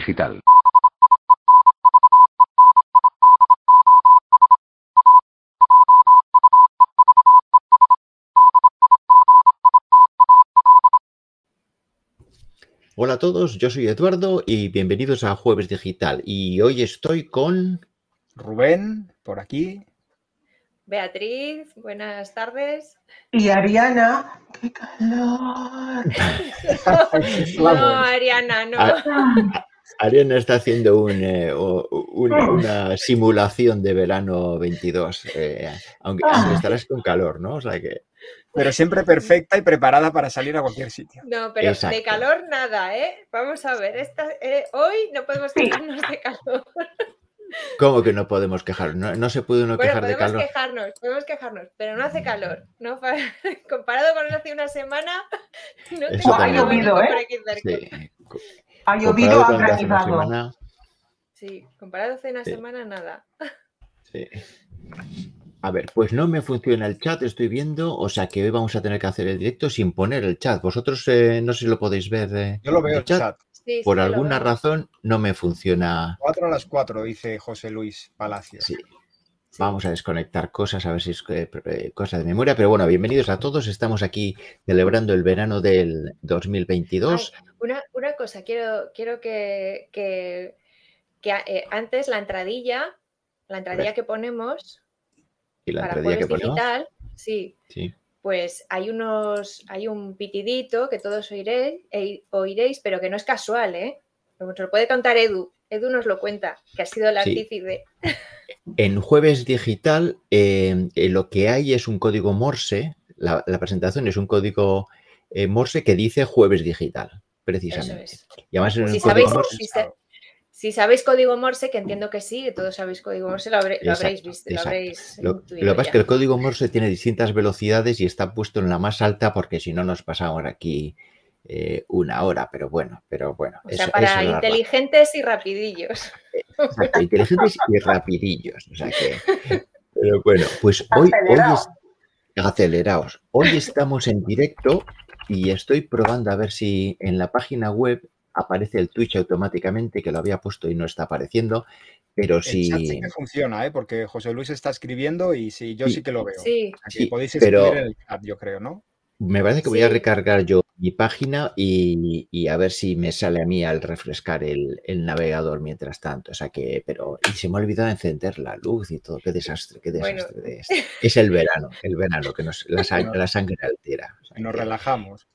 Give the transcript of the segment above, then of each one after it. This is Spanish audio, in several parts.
digital. Hola a todos, yo soy Eduardo y bienvenidos a Jueves Digital. Y hoy estoy con Rubén, por aquí. Beatriz, buenas tardes. Y Ariana, qué calor. no, Ariana, no. A- Ariana está haciendo un, eh, un- una simulación de verano 22, eh, aunque, aunque estarás con calor, ¿no? O sea que Pero siempre perfecta y preparada para salir a cualquier sitio. No, pero Exacto. de calor nada, ¿eh? Vamos a ver, esta, eh, hoy no podemos quejarnos de calor. ¿cómo que no podemos quejar? No, no se puede uno Bueno, quejar de podemos calor. quejarnos, podemos quejarnos, pero no hace calor. No Comparado con hace una semana, no Eso tengo Ha llovido, por ¿eh? aquí cerca. Sí. Ha Comparado llovido, ha granizado. semana, Sí, comparado hace una Sí. semana, nada. sí. A ver, pues no me funciona el chat, estoy viendo, o sea que hoy vamos a tener que hacer el directo sin poner el chat. Vosotros eh, no sé si lo podéis ver. eh, Yo lo veo el chat. Sí, Por sí, alguna razón no me funciona. 4 a las 4, dice José Luis Palacios. Sí. Vamos a desconectar cosas, a ver si es eh, cosa de memoria. Pero bueno, bienvenidos a todos. Estamos aquí celebrando el verano del 2022. Ay, una, una cosa, quiero, quiero que, que, que, eh, antes la entradilla, la entradilla que ponemos y la para entradilla que jueves ponemos. digital, sí, Sí. pues hay unos, hay un pitidito que todos oiréis, e- oiréis, pero que no es casual, ¿eh? Nos lo puede contar Edu. Edu nos lo cuenta, que ha sido el Sí. artífice. En jueves digital, eh, eh, lo que hay es un código Morse. La, la presentación es un código eh, Morse que dice jueves digital, Eso precisamente. es. Y además es un Si sabéis, Morse. si, sa- si sabéis código Morse, que entiendo que sí, que todos sabéis código Morse, lo, habré- lo habréis visto, lo habréis Lo, intuido lo que pasa es que el código Morse tiene distintas velocidades y está puesto en la más alta porque si no nos pasamos aquí eh, una hora, pero bueno, pero bueno. O sea, eso- esa para inteligentes y rapidillos. Exacto, inteligentes y rapidillos. O sea que, pero bueno, pues hoy, hoy es, aceleraos. Hoy estamos en directo y estoy probando a ver si en la página web aparece el Twitch automáticamente, que lo había puesto y no está apareciendo, pero El chat si... sí que funciona, ¿eh? porque José Luis está escribiendo y sí, yo Sí. sí que lo veo. Sí, Aquí Sí, podéis escribir pero- en el chat, yo creo, ¿no? Me parece que voy a recargar yo mi página y, y a ver si me sale a mí al refrescar el, el navegador mientras tanto. O sea que, pero y se me ha olvidado encender la luz y todo. Qué desastre, qué Bueno. desastre. Es, es el verano, el verano que nos, la, sang- la sangre altera. O sea Nos que- relajamos.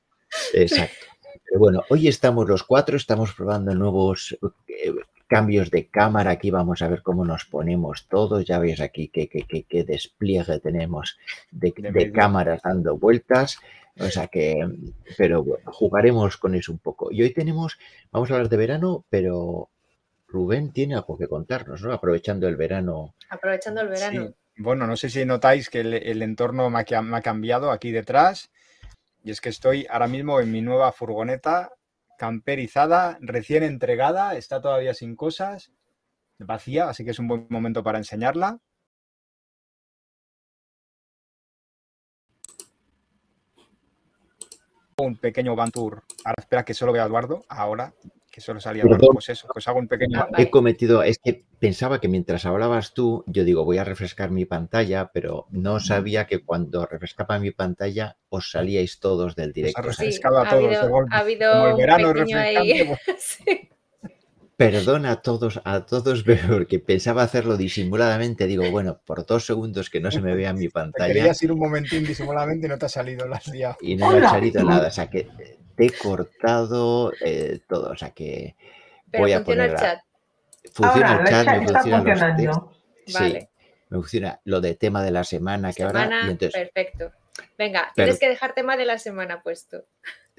Exacto. Pero bueno, hoy estamos los cuatro, estamos probando nuevos eh, cambios de cámara. Aquí vamos a ver cómo nos ponemos todos. Ya veis aquí qué, qué- qué- qué despliegue tenemos de, De de medio. cámaras dando vueltas. O sea que, pero bueno, jugaremos con eso un poco. Y hoy tenemos, vamos a hablar de verano, pero Rubén tiene algo que contarnos, ¿no? Aprovechando el verano. aprovechando el verano. Sí. Bueno, no sé si notáis que el, el entorno me ha, ca- me ha cambiado aquí detrás. Y es que estoy ahora mismo en mi nueva furgoneta camperizada, recién entregada, está todavía sin cosas, vacía, así que es un buen momento para enseñarla. Un pequeño van tour. Ahora espera que solo vea a Eduardo, ahora que solo salía Eduardo, Perdón. pues eso, pues hago un pequeño Ah. He cometido, es que pensaba que mientras hablabas tú, yo digo, voy a refrescar mi pantalla, pero no sabía que cuando refrescaba mi pantalla os salíais todos del Os ha directo. Sí, a ha todos habido, de golpe. ha habido Como el un verano pequeño ahí. pues, Sí. Perdona a todos, a todos, porque pensaba hacerlo disimuladamente. Digo, bueno, por dos segundos que no se me vea mi Te pantalla querías ir un momentín disimuladamente y no te ha salido las liado. y no me ha salido nada. O sea que te he cortado eh, todo. O sea que Pero voy a funciona poner. el a- chat. Funciona Ahora, el chat, me está funcionan los. Vale. Sí, me funciona lo de tema de la semana que ahora. Semana, Y entonces, perfecto. Venga, Pero- tienes que dejar tema de la semana puesto.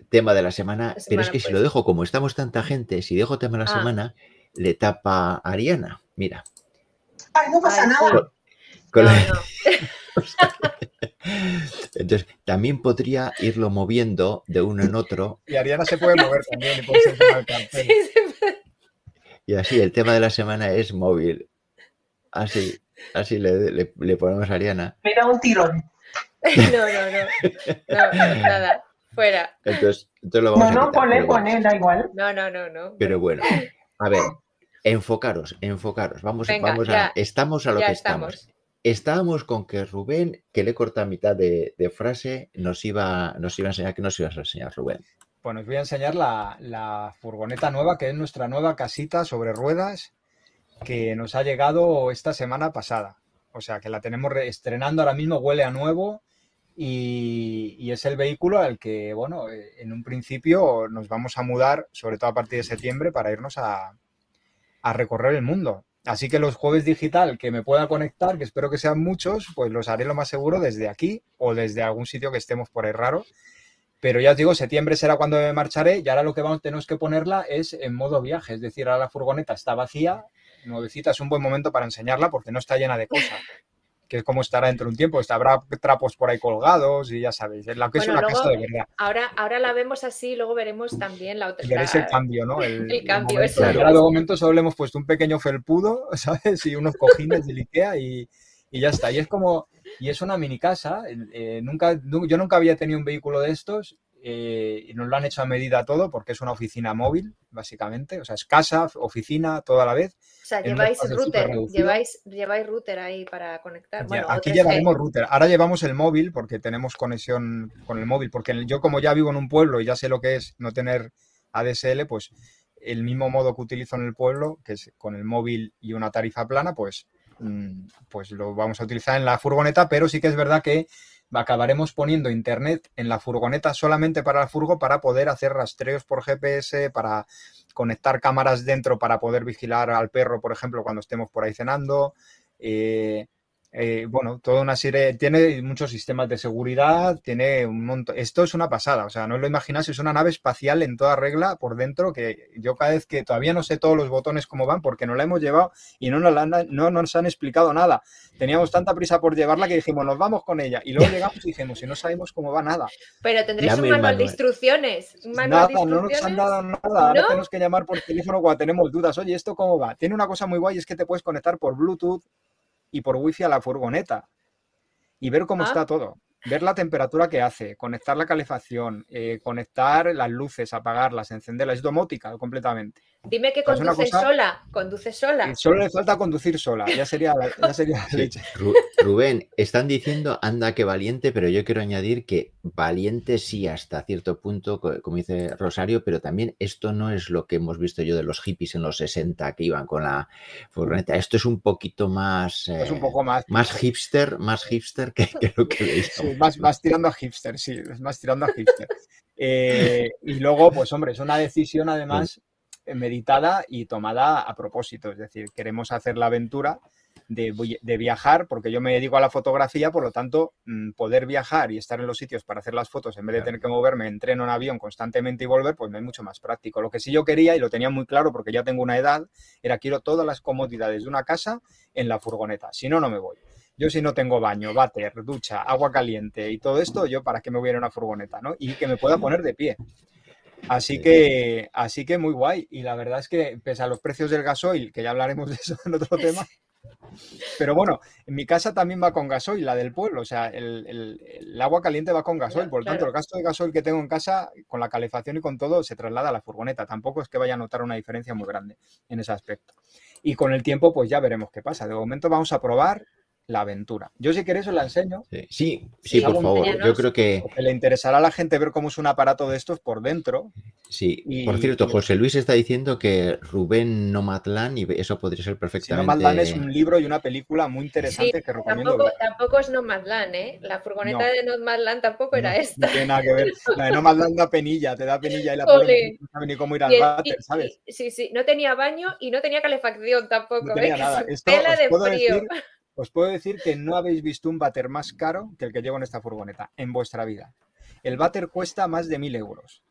Tema de la semana, La pero es que si pues. lo dejo, como estamos tanta gente, si dejo tema de la Ah. semana, le tapa a Ariana. Mira. Ay, no pasa Ay, nada. Con No, la- no. Entonces, también podría irlo moviendo de uno en otro Y Ariana se puede mover también y. Sí, sí. y así el tema de la semana es móvil. Así, así le, le- le ponemos a Ariana. Mira un tirón. No, no, no. No, nada. Fuera. Entonces, entonces lo vamos No, a no, quitar. ponle, pero bueno. ponle, da igual. No, no, no, no. Pero bueno, A ver, enfocaros, enfocaros. Vamos, Venga, vamos a. ya, estamos a lo que estamos. estamos. Estábamos con que Rubén, que le corta mitad de, de frase, nos iba, nos iba a enseñar. ¿Qué nos ibas a enseñar, Rubén? Bueno, os voy a enseñar la, la furgoneta nueva, que es nuestra nueva casita sobre ruedas, que nos ha llegado esta semana pasada. O sea, que la tenemos re- estrenando ahora mismo, huele a nuevo y, es el vehículo al que, bueno, eh, en un principio nos vamos a mudar, sobre todo a partir de septiembre, para irnos a, a recorrer el mundo. Así que los jueves digital que me pueda conectar, que espero que sean muchos, pues los haré lo más seguro desde aquí o desde algún sitio que estemos por ahí raro. Pero ya os digo, septiembre será cuando me marcharé y ahora lo que vamos, tenemos que ponerla es en modo viaje. Es decir, ahora la furgoneta está vacía, nuevecita, es un buen momento para enseñarla porque no está llena de cosas. Que es como estará dentro de un tiempo. Habrá trapos por ahí colgados y ya sabéis, es la que es Bueno, una luego- casa de verdad. Ahora, ahora la vemos así, luego veremos también la otra. Y veréis el cambio, ¿no? El, el cambio, momento. eso es. Ahora de momento solo le hemos puesto un pequeño felpudo, ¿sabes? Y unos cojines de Ikea y, y ya está. Y es como, y es una mini casa. eh, nunca, nu- yo nunca había tenido un vehículo de estos eh, y nos lo han hecho a medida todo porque es una oficina móvil, básicamente. O sea, es casa, oficina, toda la vez. O sea, lleváis router, lleváis, lleváis router ahí para conectar. Ya, Bueno, aquí 3G. llevaremos router. Ahora llevamos el móvil porque tenemos conexión con el móvil. Porque yo como ya vivo en un pueblo y ya sé lo que es no tener ADSL, pues el mismo modo que utilizo en el pueblo, que es con el móvil y una tarifa plana, pues, mm, pues lo vamos a utilizar en la furgoneta, pero sí que es verdad que acabaremos poniendo internet en la furgoneta solamente para la furgo para poder hacer rastreos por GPS, para conectar cámaras dentro para poder vigilar al perro, por ejemplo, cuando estemos por ahí cenando. eh, eh, bueno, toda una serie, tiene muchos sistemas de seguridad, tiene un montón. Esto es una pasada, o sea, no os lo imagináis, es una nave espacial en toda regla por dentro que yo cada vez que todavía no sé todos los botones cómo van porque no la hemos llevado y no nos, la han, no nos han explicado nada. Teníamos tanta prisa por llevarla que dijimos, nos vamos con ella. Y luego llegamos y dijimos, y no sabemos cómo va nada. Pero tendréis Llame un manual de instrucciones. Un manual Nada, de no nos han instrucciones. dado nada. Ahora ¿No? tenemos que llamar por teléfono cuando tenemos dudas. Oye, ¿esto cómo va? Tiene una cosa muy guay, es que te puedes conectar por Bluetooth y por Wi-Fi a la furgoneta y ver cómo Ah. está todo. Ver la temperatura que hace, conectar la calefacción, eh, conectar las luces, apagarlas, encenderlas. Es domótica completamente. Dime que Es una conduce cosa- sola. Conduce sola. Solo le falta conducir sola. Ya sería la, ya sería la Sí. leche. Ru- Rubén, están diciendo anda que valiente, pero yo quiero añadir que valiente sí hasta cierto punto, co- como dice Rosario, pero también esto no es lo que hemos visto yo de los hippies en los 60 que iban con la furgoneta. Esto es un poquito más, Es un eh, poco más. más hipster, más hipster que, que lo que veis. Sí, más, más tirando a hipster, sí, es más tirando a hipster. Eh, y luego, pues hombre, es una decisión además eh, meditada y tomada a propósito. Es decir, queremos hacer la aventura de, vi- de viajar, porque yo me dedico a la fotografía, por lo tanto, mm, poder viajar y estar en los sitios para hacer las fotos en vez de tener que moverme en tren o en avión constantemente y volver, pues me es mucho más práctico. Lo que sí yo quería, y lo tenía muy claro porque ya tengo una edad, era quiero todas las comodidades de una casa en la furgoneta. Si no, no me voy. Yo si no tengo baño, váter, ducha, agua caliente y todo esto, yo para qué me voy a ir a una furgoneta, ¿no? Y que me pueda poner de pie. Así Sí. que, así que muy guay. Y la verdad es que pese a los precios del gasoil, que ya hablaremos de eso en otro tema, pero bueno, en mi casa también va con gasoil, la del pueblo. O sea, el, el- el agua caliente va con gasoil. Por lo tanto, claro. el gasto de gasoil que tengo en casa, con la calefacción y con todo, se traslada a la furgoneta. Tampoco es que vaya a notar una diferencia muy grande en ese aspecto. Y con el tiempo, pues ya veremos qué pasa. De momento vamos a probar la aventura. Yo si queréis os la enseño. Sí, sí, Sí, sí, por favor. Yo creo que Porque le interesará a la gente ver cómo es un aparato de estos por dentro. sí. Y- Por cierto, José Luis está diciendo que Rubén Nomadland, y eso podría ser perfectamente. Maldan es un libro y una película muy interesante que recomiendo Tampoco, ver. tampoco es Nomadland, ¿eh? La furgoneta No. de Nomadland tampoco era No, esta. No tiene nada que ver. La de no Maldan da penilla, te da penilla y la pones, no sabe ni cómo ir al váter, ¿sabes? y- sí, sí, no tenía baño y no tenía calefacción tampoco. No tenía ¿eh? nada. Que es Esto Tela os de frío. decir- Os puedo decir que no habéis visto un váter más caro que el que llevo en esta furgoneta en vuestra vida. El váter cuesta más de mil euros.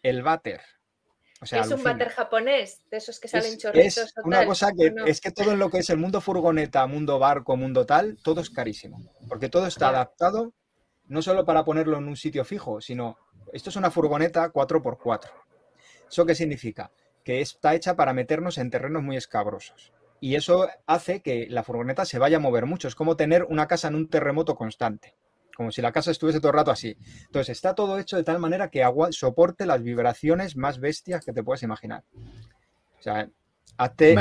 El váter. O sea, es un váter japonés, de esos que salen Es, chorritos. es o una cosa que es que todo en lo que es el mundo furgoneta, mundo barco, mundo tal, todo es carísimo. Porque todo está adaptado no solo para ponerlo en un sitio fijo, sino esto es una furgoneta 4x4. ¿Eso qué significa? Que está hecha para meternos en terrenos muy escabrosos. Y eso hace que la furgoneta se vaya a mover mucho. Es como tener una casa en un terremoto constante. Como si la casa estuviese todo el rato así. Entonces está todo hecho de tal manera que agua soporte las vibraciones más bestias que te puedas imaginar. O sea, hazte-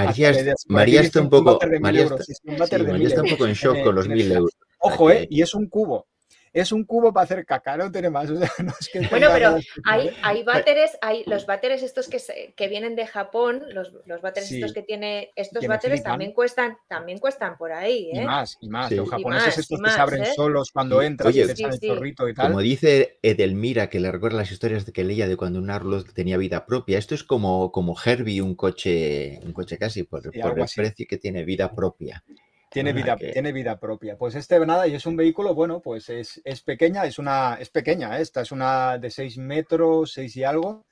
María, hazte está un poco. váter de mil María euros, está, es un váter sí, de María mil está un euros poco en shock en- con los mil euros. Ojo, ¿eh? Y es un cubo. Es un cubo para hacer caca, no tiene más. o sea, no es que Bueno, pero hay, hay váteres, hay los váteres estos que, se- que vienen de Japón, los, los váteres Sí. estos que tiene, estos Que váteres también cuestan, también cuestan por ahí, Y ¿eh? más, y más. Sí. Los Y japoneses más, estos y que se abren ¿eh? solos cuando entras Oye, y te echan Sí, el sí. chorrito y tal. Como dice Edelmira, que le recuerda las historias de que leía de cuando un Arlo tenía vida propia, esto es como, como Herbie, un coche, un coche casi, por, Sí, por algo el así. precio que tiene vida propia. Tiene vida, que- tiene vida propia. Pues este nada, y es un vehículo, bueno, pues es, es pequeña, es una, es pequeña, ¿eh? esta es una de 6 metros, 6 y algo.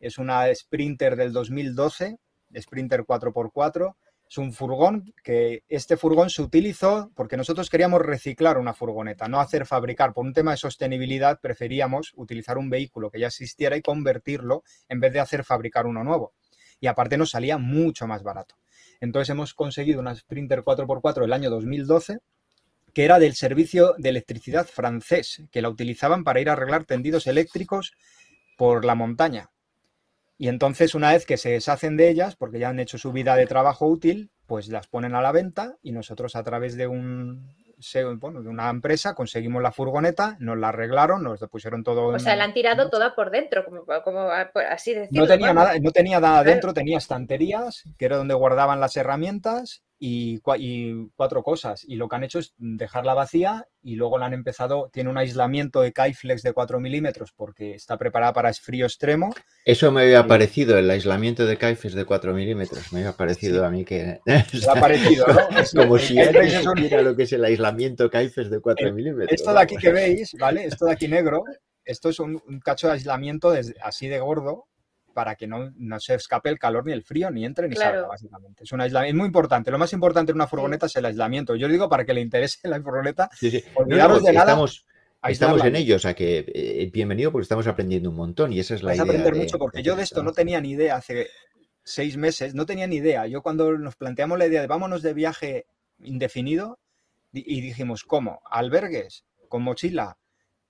Es una Sprinter del 2012, Sprinter 4x4. Es un furgón que este furgón se utilizó porque nosotros queríamos reciclar una furgoneta, no hacer fabricar. Por un tema de sostenibilidad preferíamos utilizar un vehículo que ya existiera y convertirlo en vez de hacer fabricar uno nuevo. Y aparte nos salía mucho más barato. Entonces hemos conseguido una Sprinter 4x4 del año 2012 que era del servicio de electricidad francés, que la utilizaban para ir a arreglar tendidos eléctricos por la montaña. Y entonces una vez que se deshacen de ellas, porque ya han hecho su vida de trabajo útil, pues las ponen a la venta y nosotros a través de un se- bueno, de una empresa conseguimos la furgoneta, nos la arreglaron, nos pusieron todo O en- sea, la han tirado toda por dentro, como, como por así decirlo. no tenía nada, no tenía nada dentro, tenía estanterías, que era donde guardaban las herramientas y, cua- y cuatro cosas. Y lo que han hecho es dejarla vacía y luego la han empezado, tiene un aislamiento de Kaiflex de 4 milímetros porque está preparada para frío extremo. Eso me había parecido, el aislamiento de Kaifes de 4 milímetros. Me había parecido Sí. a mí que. Le ha parecido, ¿no? Es- Como el si Kaiflex alguien supiera lo que es el aislamiento Kaifes de 4 milímetros. Esto de aquí que veis, ¿vale? Esto de aquí negro, esto es un, un cacho de aislamiento desde- así de gordo para que no, no se escape el calor ni el frío, ni entre ni Claro. salga, básicamente. Es un aislamiento, es muy importante. Lo más importante en una furgoneta es el aislamiento. Yo digo para que le interese la furgoneta, Sí, sí. olvidaros No, no, de nada, estamos, estamos en ello, o sea que eh, bienvenido porque estamos aprendiendo un montón y esa es la Vas a idea. aprender de- mucho porque de yo de esto no tenía ni idea hace seis meses, no tenía ni idea. Yo cuando nos planteamos la idea de vámonos de viaje indefinido y dijimos, ¿cómo? ¿Albergues? ¿Con mochila?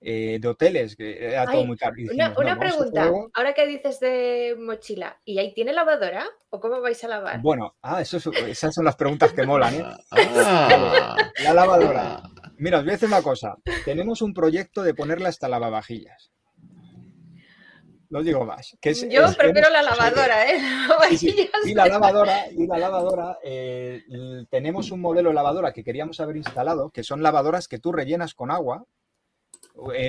Eh, de hoteles? Que era todo Ay, muy caro. Una, no, pregunta, ahora que dices de mochila, ¿y ahí tiene lavadora? ¿O cómo vais a lavar? Bueno, ah, eso es- esas son las preguntas que molan, ¿eh? Ah, La lavadora. ah. Mira, os voy a decir una cosa. Tenemos un proyecto de ponerle hasta lavavajillas. No digo más. Que es- Yo es- prefiero la lavadora, ¿eh? Sí, sí. Lavavajillas. Y la lavadora, y la lavadora eh, tenemos un modelo de lavadora que queríamos haber instalado, que son lavadoras que tú rellenas con agua,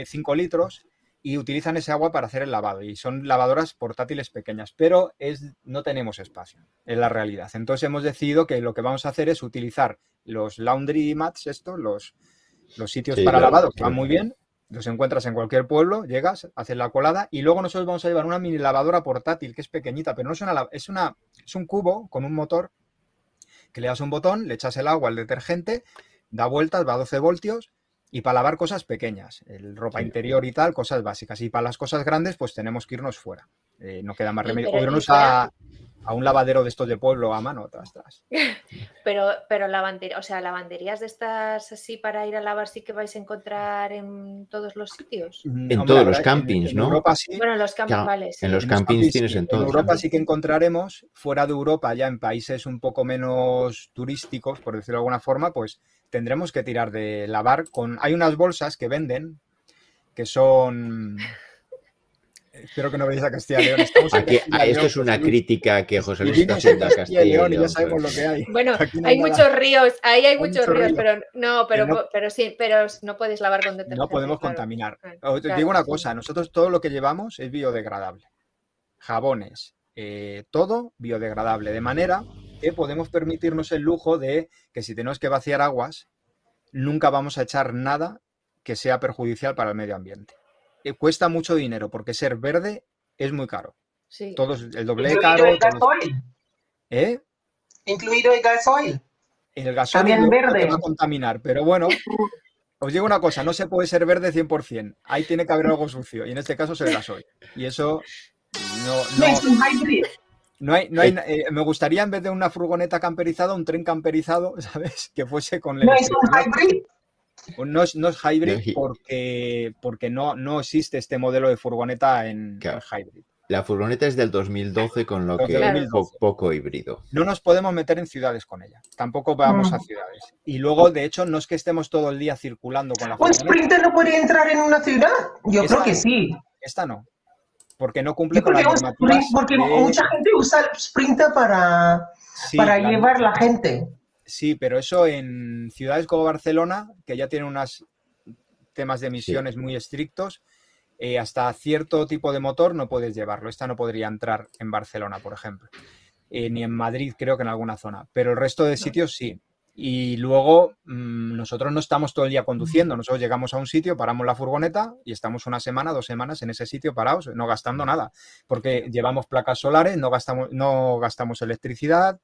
5 litros, y utilizan ese agua para hacer el lavado. Y son lavadoras portátiles pequeñas, pero es, no tenemos espacio, es la realidad. Entonces hemos decidido que lo que vamos a hacer es utilizar los laundry mats, estos, los, los sitios Sí, para claro, lavado, que van muy bien. Los encuentras en cualquier pueblo, llegas, haces la colada y luego nosotros vamos a llevar una mini lavadora portátil que es pequeñita, pero no es una, es una es un cubo con un motor que le das un botón, le echas el agua al detergente, da vueltas, va a 12 voltios y para lavar cosas pequeñas, el ropa Sí. interior y tal, cosas básicas. Y para las cosas grandes, pues tenemos que irnos fuera. Eh, no queda más remedio. O irnos a, a un lavadero de estos de pueblo a mano, tras, tras. Pero, pero lavandería, o sea, lavanderías de estas así para ir a lavar sí que vais a encontrar en todos los sitios. Mm, En hombre, todos los en- campings, en ¿no? Europa sí. Bueno, en los Claro, vale, sí. en los En campings tienes en todos. Europa sí que encontraremos, fuera de Europa, ya en países un poco menos turísticos, por decirlo de alguna forma, pues tendremos que tirar de lavar con... Hay unas bolsas que venden que son... Espero que no veáis a Castilla y León. Aquí, Castilla ah, esto León, es una José crítica que José Luis está haciendo a Castilla y León y ya sabemos lo pues. que hay. Bueno, no hay nada. muchos ríos, ahí hay Hay muchos ríos, ríos. pero no, pero, no- pero sí, pero no puedes lavar con detergente. No podemos claro. contaminar. Claro, Os claro, digo una sí. cosa, nosotros todo lo que llevamos es biodegradable. Jabones, eh, todo biodegradable, de manera que podemos permitirnos el lujo de que si tenemos que vaciar aguas, nunca vamos a echar nada que sea perjudicial para el medio ambiente. Eh, cuesta mucho dinero porque ser verde es muy caro. Sí. Todo es el doble de Incluido caro. el gasoil. ¿Eh? Incluido el gasoil. El gasoil También verde. va a contaminar, pero bueno, os digo una cosa, no se puede ser verde 100%. Ahí tiene que haber algo sucio, y en este caso es el gasoil. Y eso no, No, no, un hay, no hay, eh, me gustaría en vez de una furgoneta camperizada, un tren camperizado, ¿sabes? Que fuese con No es un hybrid. No es, no es hybrid No es hi- porque, porque no, no existe este modelo de furgoneta en, Claro. en hybrid. La furgoneta es del 2012, con lo que 2012. poco híbrido. No nos podemos meter en ciudades con ella. Tampoco vamos Mm. a ciudades. Y luego, de hecho, no es que estemos todo el día circulando con la ¿Un furgoneta. Sprinter no puede entrar en una ciudad? Yo creo que sí. Esta no. Porque no cumple con las normativas. porque de- mucha gente usa el Sprinter para, Sí, para la- llevar la gente. Sí, pero eso en ciudades como Barcelona, que ya tienen unos temas de emisiones muy estrictos, eh, hasta cierto tipo de motor no puedes llevarlo. Esta no podría entrar en Barcelona, por ejemplo. Eh, ni en Madrid, creo que en alguna zona. Pero el resto de sitios sí. Y luego mm, nosotros no estamos todo el día conduciendo. Nosotros llegamos a un sitio, paramos la furgoneta y estamos una semana, dos semanas en ese sitio parados, no gastando nada. Porque llevamos placas solares, no gastamos, no gastamos electricidad,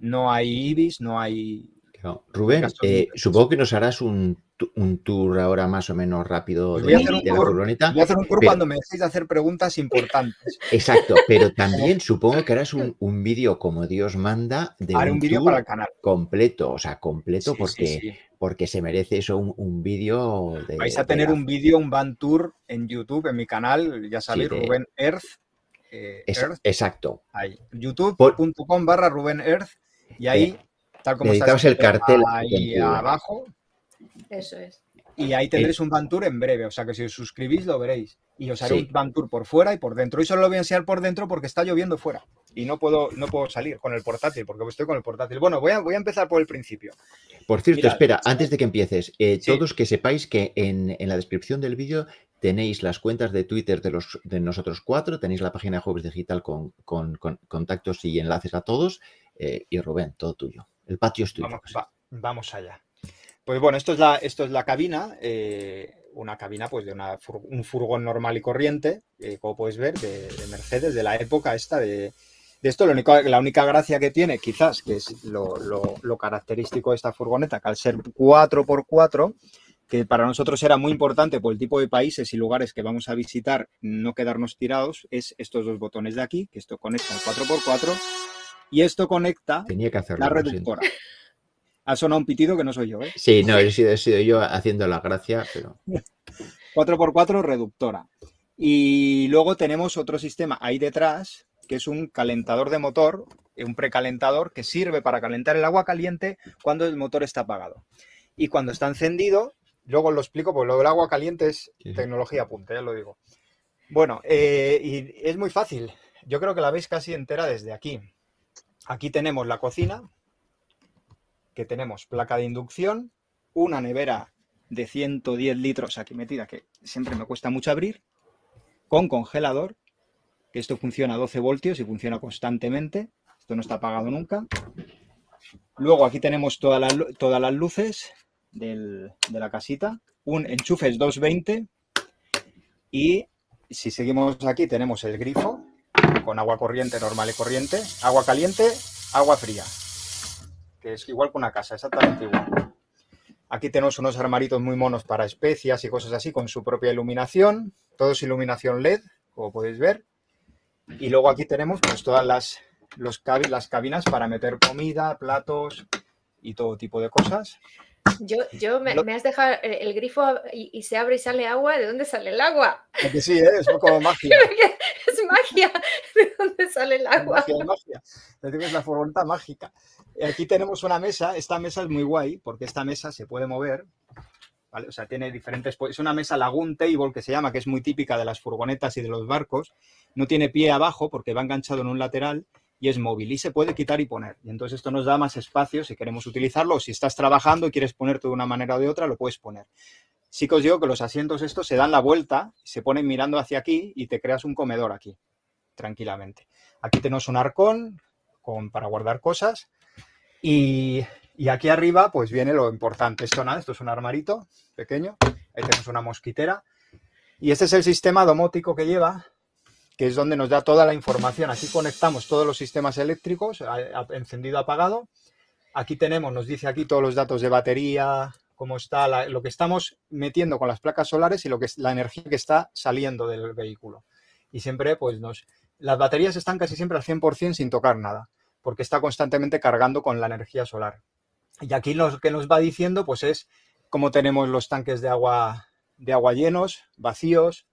no hay IBIS, no hay Rubén, eh, supongo que nos harás un, un tour ahora más o menos rápido de, voy a hacer un de la furgoneta. Voy a hacer un tour pero- cuando me dejéis de hacer preguntas importantes. Exacto, pero también supongo que harás un, un vídeo como Dios manda de Haré un, un vídeo tour para el canal. completo, o sea, completo Sí, porque, sí. porque se merece eso un, un vídeo de... Vais a de tener la- un vídeo, un van tour en YouTube, en mi canal, ya sabéis, de- Rubén Earth. eh, Earth, exacto. ahí. youtube.com barra Rubén Earth. Y ahí, tal como está Necesitamos el cartel ahí abajo. Eso es. Y ahí tendréis un van tour en breve. O sea que si os suscribís lo veréis. Y os haré Sí. un van tour por fuera y por dentro. Y solo lo voy a enseñar por dentro porque está lloviendo fuera. Y no puedo, no puedo salir con el portátil porque estoy con el portátil. Bueno, voy a, voy a empezar por el principio. Por cierto, Mirad. espera, antes de que empieces, eh, Sí. todos que sepáis que en, en la descripción del vídeo tenéis las cuentas de Twitter de, los, de nosotros cuatro, tenéis la página de Jueves Digital con, con- con contactos y enlaces a todos. eh, y Rubén, todo tuyo. El patio es tuyo. Vamos, va- vamos allá. Pues bueno, esto es la, esto es la cabina, eh, una cabina pues de una un furgón normal y corriente, eh, como puedes ver, de, de Mercedes, de la época esta de, de esto. Lo único, la única gracia que tiene, quizás, que es lo, lo- lo característico de esta furgoneta, que al ser 4x4, que para nosotros era muy importante por el tipo de países y lugares que vamos a visitar, no quedarnos tirados, es estos dos botones de aquí, que esto conecta el 4x4 y esto conecta Tenía que hacerlo. la siento. reductora. Ha sonado un pitido que no soy yo, ¿eh? Sí, no, he sido, he sido yo haciendo la gracia, pero 4x4 reductora. Y luego tenemos otro sistema ahí detrás, que es un calentador de motor, un precalentador que sirve para calentar el agua caliente cuando el motor está apagado. Y cuando está encendido, luego lo explico, porque lo del agua caliente es sí. tecnología punta, ya lo digo. Bueno, eh, y es muy fácil. Yo creo que la veis casi entera desde aquí. Aquí tenemos la cocina, que tenemos placa de inducción, una nevera de 110 litros aquí metida, que siempre me cuesta mucho abrir, con congelador, que esto funciona a 12 voltios y funciona constantemente, esto no está apagado nunca. Luego aquí tenemos todas las, todas las luces de la casita, un enchufe es 220 y si seguimos aquí tenemos el grifo con agua corriente normal y corriente, agua caliente, agua fría, que es igual que una casa, exactamente igual. Aquí tenemos unos armaritos muy monos para especias y cosas así con su propia iluminación. Todo es iluminación LED, como podéis ver. Y luego aquí tenemos pues todas las, las cabinas para meter comida, platos y todo tipo de cosas. Yo, yo me, Lo- me has dejado el, el grifo y, y se abre y sale agua. ¿De dónde sale el agua? Porque sí, ¿eh? es como magia. es magia. ¿De dónde sale el agua? Magia, magia. Que es la furgoneta mágica. Aquí tenemos una mesa. Esta mesa es muy guay porque esta mesa se puede mover. ¿vale? O sea, tiene diferentes. Es una mesa Lagoon Table que se llama, que es muy típica de las furgonetas y de los barcos. No tiene pie abajo porque va enganchado en un lateral y es móvil y se puede quitar y poner. Y entonces esto nos da más espacio si queremos utilizarlo o si estás trabajando y quieres ponerte de una manera o de otra, lo puedes poner. Sí que os digo que los asientos estos se dan la vuelta, se ponen mirando hacia aquí y te creas un comedor aquí, tranquilamente. Aquí tenemos un arcón con, para guardar cosas y, y aquí arriba pues viene lo importante. Esto nada, esto es un armarito pequeño, ahí tenemos una mosquitera y este es el sistema domótico que lleva, que es donde nos da toda la información. Aquí conectamos todos los sistemas eléctricos, encendido, apagado. Aquí tenemos, nos dice aquí todos los datos de batería, cómo está, lo que estamos metiendo con las placas solares y lo que es la energía que está saliendo del vehículo. Y siempre, pues, nos, las baterías están casi siempre al 100% sin tocar nada, porque está constantemente cargando con la energía solar. Y aquí lo que nos va diciendo, pues, es cómo tenemos los tanques de agua, de agua llenos, vacíos,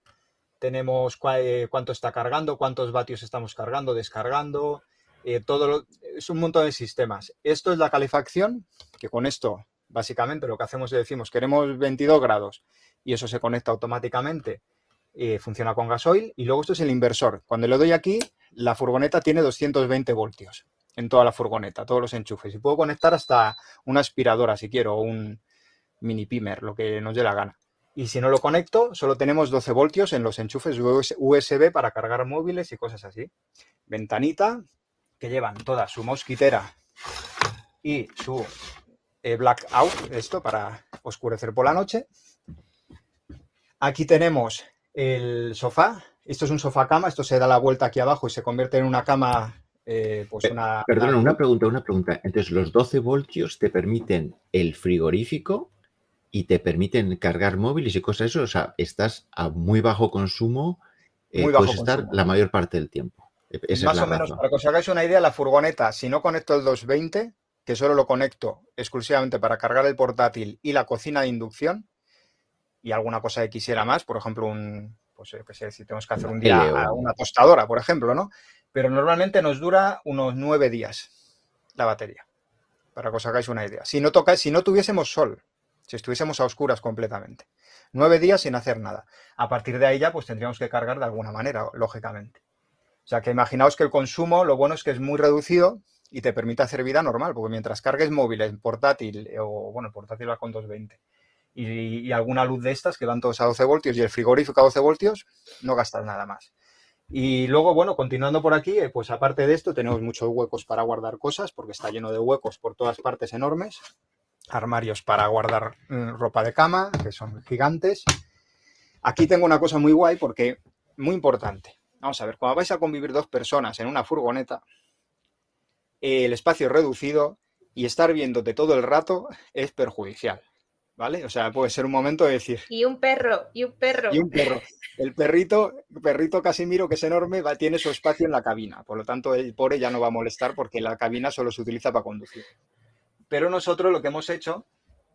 tenemos eh, cuánto está cargando, cuántos vatios estamos cargando, descargando, eh, todo lo- es un montón de sistemas. Esto es la calefacción, que con esto básicamente lo que hacemos es decimos queremos 22 grados y eso se conecta automáticamente, eh, funciona con gasoil y luego esto es el inversor. Cuando le doy aquí, la furgoneta tiene 220 voltios en toda la furgoneta, todos los enchufes y puedo conectar hasta una aspiradora si quiero o un mini pimer, lo que nos dé la gana. Y si no lo conecto, solo tenemos 12 voltios en los enchufes US- USB para cargar móviles y cosas así. Ventanita, que llevan toda su mosquitera y su eh, blackout, esto para oscurecer por la noche. Aquí tenemos el sofá. Esto es un sofá cama, esto se da la vuelta aquí abajo y se convierte en una cama, eh, pues Eh, una... Perdona, una pregunta, una pregunta. Entonces, los 12 voltios te permiten el frigorífico y te permiten cargar móviles y cosas de eso. O sea, estás a muy bajo consumo, eh, Muy bajo puedes estar la mayor parte del tiempo. E- Esa Más o menos, razón. para que os hagáis una idea, la furgoneta, si no conecto el 220, que solo lo conecto exclusivamente para cargar el portátil y la cocina de inducción, y alguna cosa que quisiera más, por ejemplo, un, pues yo qué sé, si tenemos que hacer un día a una tostadora, por ejemplo, ¿no? Pero normalmente nos dura unos nueve días la batería, para que os hagáis una idea. Si no toca, si no tuviésemos sol, si estuviésemos a oscuras completamente. Nueve días sin hacer nada. A partir de ahí ya, pues tendríamos que cargar de alguna manera, lógicamente. O sea que imaginaos que el consumo, lo bueno es que es muy reducido y te permite hacer vida normal, porque mientras cargues móviles, portátil, o bueno, el portátil va con 220, y, y alguna luz de estas que van todos a 12 voltios y el frigorífico a 12 voltios, no gastas nada más. Y luego, bueno, continuando por aquí, eh, pues aparte de esto, tenemos muchos huecos para guardar cosas, porque está lleno de huecos por todas partes enormes. Armarios para guardar mm, ropa de cama, que son gigantes. Aquí tengo una cosa muy guay, porque muy importante. Vamos a ver, cuando vais a convivir dos personas en una furgoneta, el espacio es reducido y estar viéndote todo el rato es perjudicial. ¿Vale? O sea, puede ser un momento de decir, Y un perro, y un perro. y un perro. El perrito, perrito Casimiro, que es enorme, va, tiene su espacio en la cabina. Por lo tanto, el pobre ya no va a molestar porque la cabina solo se utiliza para conducir. Pero nosotros lo que hemos hecho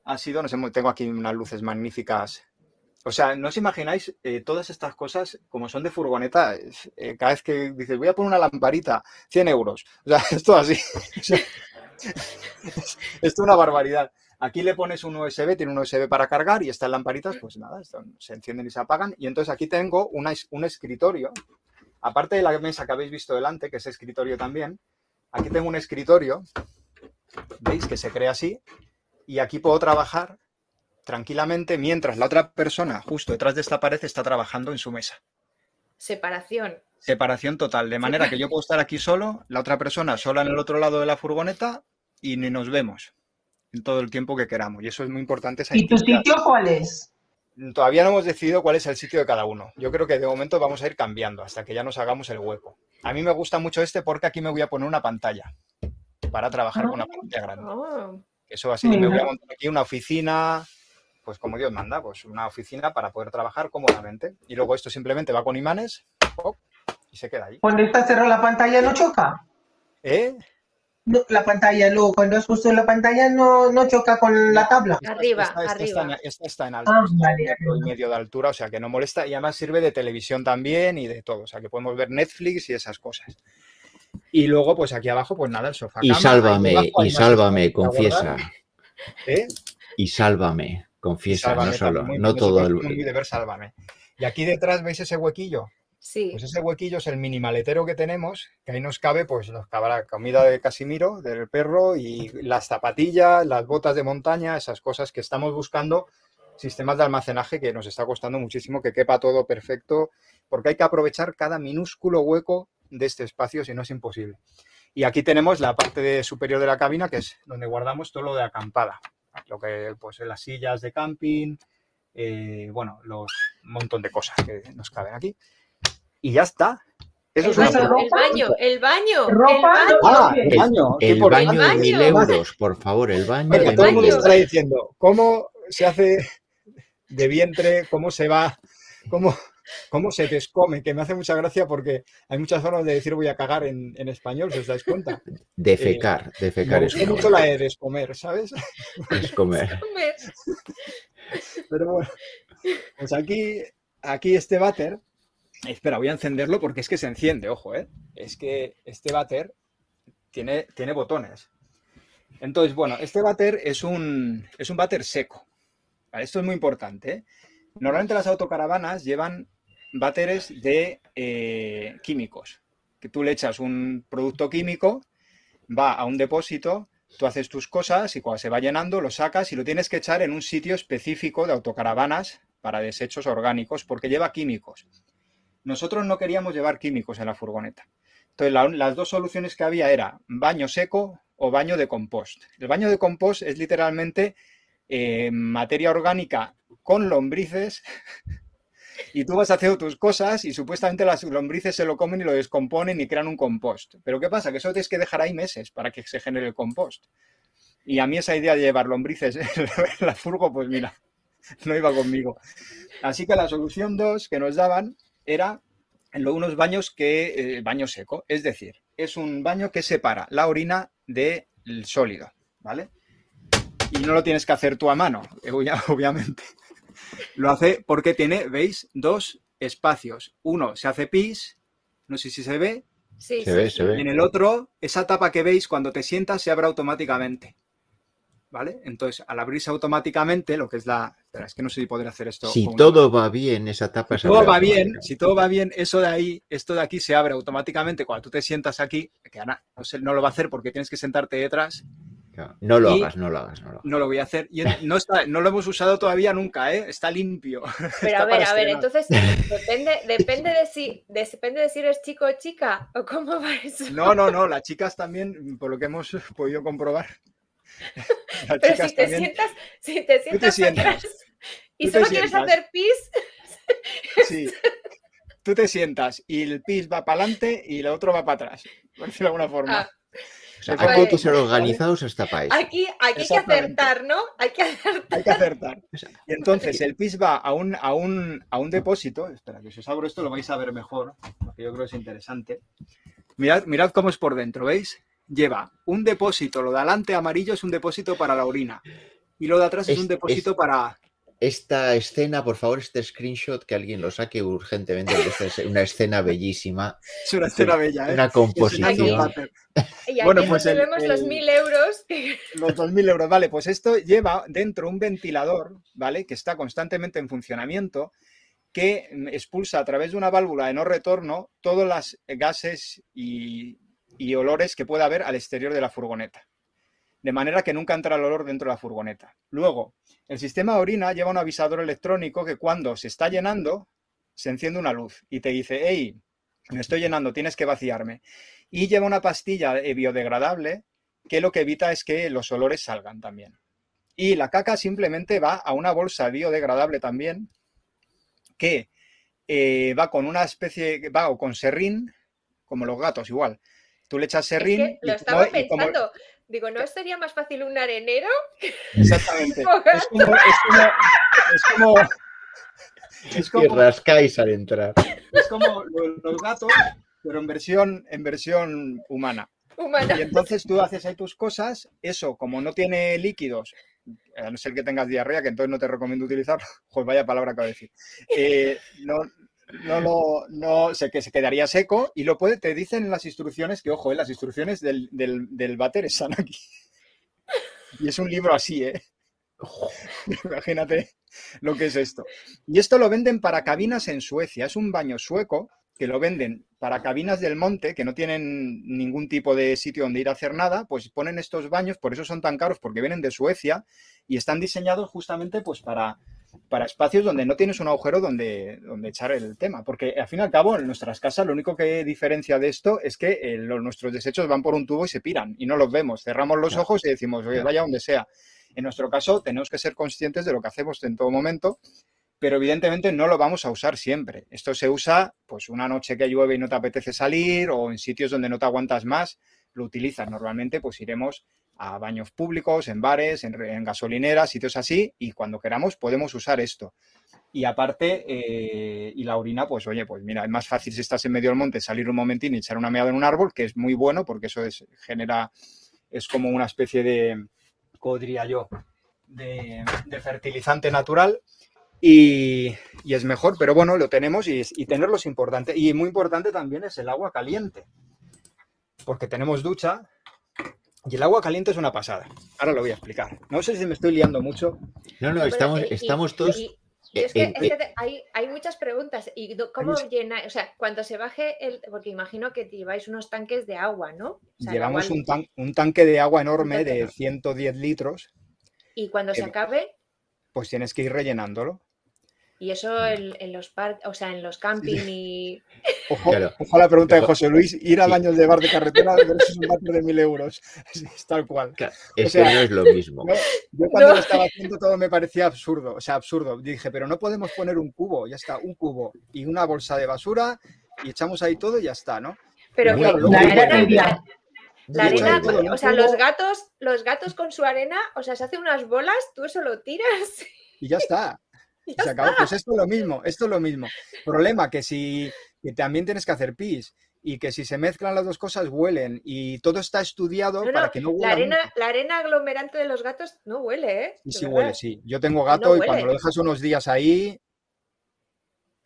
ha sido, nos hemos- tengo aquí unas luces magníficas. O sea, no os imagináis eh, todas estas cosas como son de furgoneta. eh, cada vez que dices, voy a poner una lamparita, 100 euros. O sea, es todo así. O sea, es, una barbaridad. Aquí le pones un USB, tiene un USB para cargar y estas lamparitas, pues nada, esto- se encienden y se apagan. Y entonces aquí tengo un escritorio, aparte de la mesa que habéis visto delante, que es escritorio también, aquí tengo un escritorio, ¿veis? Que se crea así, y aquí puedo trabajar tranquilamente mientras la otra persona justo detrás de esta pared está trabajando en su mesa. Separación. Separación total, de manera que yo puedo estar aquí solo, la otra persona sola en el otro lado de la furgoneta y ni nos vemos en todo el tiempo que queramos. Y eso es muy importante. Esa ¿Y tu sitio cuál es? Todavía no hemos decidido cuál es el sitio de cada uno. Yo creo que de momento vamos a ir cambiando hasta que ya nos hagamos el hueco. A mí me gusta mucho este porque aquí me voy a poner una pantalla para trabajar con una pantalla grande. Oh, Eso así, me voy a montar aquí una oficina, pues como Dios manda, pues una oficina para poder trabajar cómodamente. Y luego esto simplemente va con imanes y se queda ahí. Cuando está cerrada la pantalla no choca. ¿Eh? No, la pantalla, luego cuando has puesto la pantalla no, no choca con la tabla. Esta- Arriba, esta- esta arriba. está en- esta está en alto, Ah, está a vale, un metro y arriba. medio de altura, o sea que no molesta y además sirve de televisión también y de todo, o sea que podemos ver Netflix y esas cosas. Y luego, pues aquí abajo, pues nada, el sofá. Y cama, sálvame, y sálvame, confiesa. ¿eh? Y sálvame, Y confiesa, no solo, muy- no todo somos muy el... de ver Sálvame. Y aquí detrás, ¿veis ese huequillo? sí. Pues ese huequillo es el mini maletero que tenemos, que ahí nos cabe, pues nos cabe la comida de Casimiro, del perro, y las zapatillas, las botas de montaña, esas cosas que estamos buscando, sistemas de almacenaje que nos está costando muchísimo que quepa todo perfecto, porque hay que aprovechar cada minúsculo hueco de este espacio, si no es imposible. Y aquí tenemos la parte de- superior de la cabina, que es donde guardamos todo lo de acampada, lo que pues las sillas de camping, eh, bueno, los un montón de cosas que nos caben aquí. Y ya está. Eso El es baño, ropa- el baño, el baño, ropa, el baño. Ah, El- baño. El baño de mil euros, por favor, el baño Porque de todo el mundo está diciendo cómo se hace de vientre, cómo se va, cómo, cómo se descome, que me hace mucha gracia porque hay muchas formas de decir voy a cagar en, en español, si os dais cuenta. Defecar, Me defecar es una mucho la buena. de descomer, ¿sabes? Es comer. Comer. Pero bueno, pues aquí, aquí este váter, Espera, voy a encenderlo porque es que se enciende, ojo, ¿eh? Es que este váter tiene, tiene botones. Entonces, bueno, este váter es un, es un váter seco. Esto es muy importante. ¿eh? Normalmente las autocaravanas llevan váteres de eh, químicos, que tú le echas un producto químico, va a un depósito, tú haces tus cosas y cuando se va llenando lo sacas y lo tienes que echar en un sitio específico de autocaravanas para desechos orgánicos porque lleva químicos. Nosotros no queríamos llevar químicos en la furgoneta. Entonces, las dos soluciones que había era baño seco o baño de compost. El baño de compost es literalmente eh, materia orgánica con lombrices y tú vas haciendo tus cosas y supuestamente las lombrices se lo comen y lo descomponen y crean un compost. Pero ¿qué pasa? Que eso tienes que dejar ahí meses para que se genere el compost. Y a mí esa idea de llevar lombrices en la furgo, pues mira, no iba conmigo. Así que la solución 2 que nos daban era unos baños que, eh, baño seco, es decir, es un baño que separa la orina del sólido, ¿vale? Y no lo tienes que hacer tú a mano, obviamente. Lo hace porque tiene, ¿veis? Dos espacios. Uno se hace pis, no sé si se ve. Sí, se ve, se ve. En el otro, esa tapa que veis, cuando te sientas, se abre automáticamente. ¿Vale? Entonces, al abrirse automáticamente, lo que es la. Espera, es que no sé si podré hacer esto. Si todo va bien, esa tapa se abre. todo va bien, si todo va bien, eso de ahí, esto de aquí se abre automáticamente cuando tú te sientas aquí, que no, no lo va a hacer porque tienes que sentarte detrás no lo hagas, no lo hagas, no lo No lo voy a hacer. Y no, está, no lo hemos usado todavía nunca, ¿eh? Está limpio. Pero a ver, a ver, entonces depende, depende, de si, depende de si eres chico o chica o cómo va eso. No, no, no, las chicas también, por lo que hemos podido comprobar. Pero si te, sientas, si te sientas, atrás y solo quieres hacer pis. Sí. Tú te sientas y el pis va para adelante y el otro va para atrás, por decirlo de alguna forma. Ah hay que ser organizados hasta país. Aquí, hay que acertar, ¿no? Hay que acertar. Hay que acertar. Y entonces el PIS va a un, a un, a un depósito. Espera, que si os abro esto lo vais a ver mejor, porque yo creo que es interesante. Mirad, mirad cómo es por dentro, ¿veis? Lleva un depósito, lo de adelante amarillo es un depósito para la orina. Y lo de atrás es, un depósito para, esta escena, por favor, este screenshot, que alguien lo saque urgentemente, es una escena bellísima. Es una escena bella, ¿eh? Una composición. Y bueno, pues vemos los mil euros. Los dos mil euros, vale, pues esto lleva dentro un ventilador, ¿vale? Que está constantemente en funcionamiento, que expulsa a través de una válvula de no retorno todos los gases y, y olores que pueda haber al exterior de la furgoneta de manera que nunca entra el olor dentro de la furgoneta. Luego, el sistema de orina lleva un avisador electrónico que cuando se está llenando, se enciende una luz y te dice, hey, me estoy llenando, tienes que vaciarme. Y lleva una pastilla biodegradable que lo que evita es que los olores salgan también. Y la caca simplemente va a una bolsa biodegradable también, que eh, va con una especie, va o con serrín, como los gatos igual. Tú le echas serrín. lo estaba pensando. Digo, ¿no sería más fácil un arenero? Exactamente. es como, es como, es como, rascáis al entrar. Es como los, gatos, pero en versión, en versión humana. humana. Y entonces tú haces ahí tus cosas, eso, como no tiene líquidos, a no ser que tengas diarrea, que entonces no te recomiendo utilizarlo, joder, vaya palabra que voy a decir, eh, no, no lo, no, sé que se quedaría seco y lo puede, te dicen en las instrucciones que, ojo, en eh, las instrucciones del, del, del váter están aquí. Y es un libro así, ¿eh? Imagínate lo que es esto. Y esto lo venden para cabinas en Suecia. Es un baño sueco que lo venden para cabinas del monte que no tienen ningún tipo de sitio donde ir a hacer nada, pues ponen estos baños, por eso son tan caros, porque vienen de Suecia y están diseñados justamente pues para, para espacios donde no tienes un agujero donde, donde echar el tema. Porque al fin y al cabo, en nuestras casas, lo único que diferencia de esto es que eh, nuestros desechos van por un tubo y se piran y no los vemos. Cerramos los ojos y decimos, oye, vaya donde sea. En nuestro caso, tenemos que ser conscientes de lo que hacemos en todo momento, pero evidentemente no lo vamos a usar siempre. Esto se usa, pues, una noche que llueve y no te apetece salir o en sitios donde no te aguantas más, lo utilizas. Normalmente, pues, iremos a baños públicos, en bares, en, gasolineras, sitios así, y cuando queramos podemos usar esto. Y aparte, eh, y la orina, pues oye, pues mira, es más fácil si estás en medio del monte salir un momentín y echar una meada en un árbol, que es muy bueno porque eso es, genera, es como una especie de, ¿cómo diría yo?, de, fertilizante natural. y, y es mejor, pero bueno, lo tenemos y, y tenerlo es importante. Y muy importante también es el agua caliente, porque tenemos ducha y el agua caliente es una pasada. Ahora lo voy a explicar. No sé si me estoy liando mucho. No, no, estamos, y- y- estamos todos. y- y es que, eh, es que te- hay, hay muchas preguntas. ¿Y do- cómo muchas- llena? O sea, cuando se baje el. Porque imagino que lleváis unos tanques de agua, ¿no? O sea, el Llevamos agua- un, tan- un tanque de agua enorme de ¿no? 110 litros, Y cuando se eh, acabe, pues tienes que ir rellenándolo. Y eso en, en los parques, o sea, en los camping y. Ojo, Claro. ojo a la pregunta de. José Luis, ir a Sí. baños de bar de carretera versus un váter de mil euros. Es tal cual. Es o sea, que no es lo mismo. No, yo cuando No. lo estaba haciendo todo me parecía absurdo, o sea, absurdo. Dije, pero no podemos poner un cubo, ya está, un cubo y una bolsa de basura y echamos ahí todo y ya está, ¿no? Pero Muy que la La era arena, o sea, los gatos, los gatos con su arena, o sea, se hacen unas bolas, tú eso lo tiras. Y ya está. Y y ya se acabó. está. Pues esto es lo mismo, esto es lo mismo. Problema que si que también tienes que hacer pis y que si se mezclan las dos cosas huelen y todo está estudiado No, para que no la huela. arena, mucho. la arena aglomerante de los gatos no huele, ¿eh? Sí, De sí verdad. huele, sí. Yo tengo gato No y cuando lo dejas unos días ahí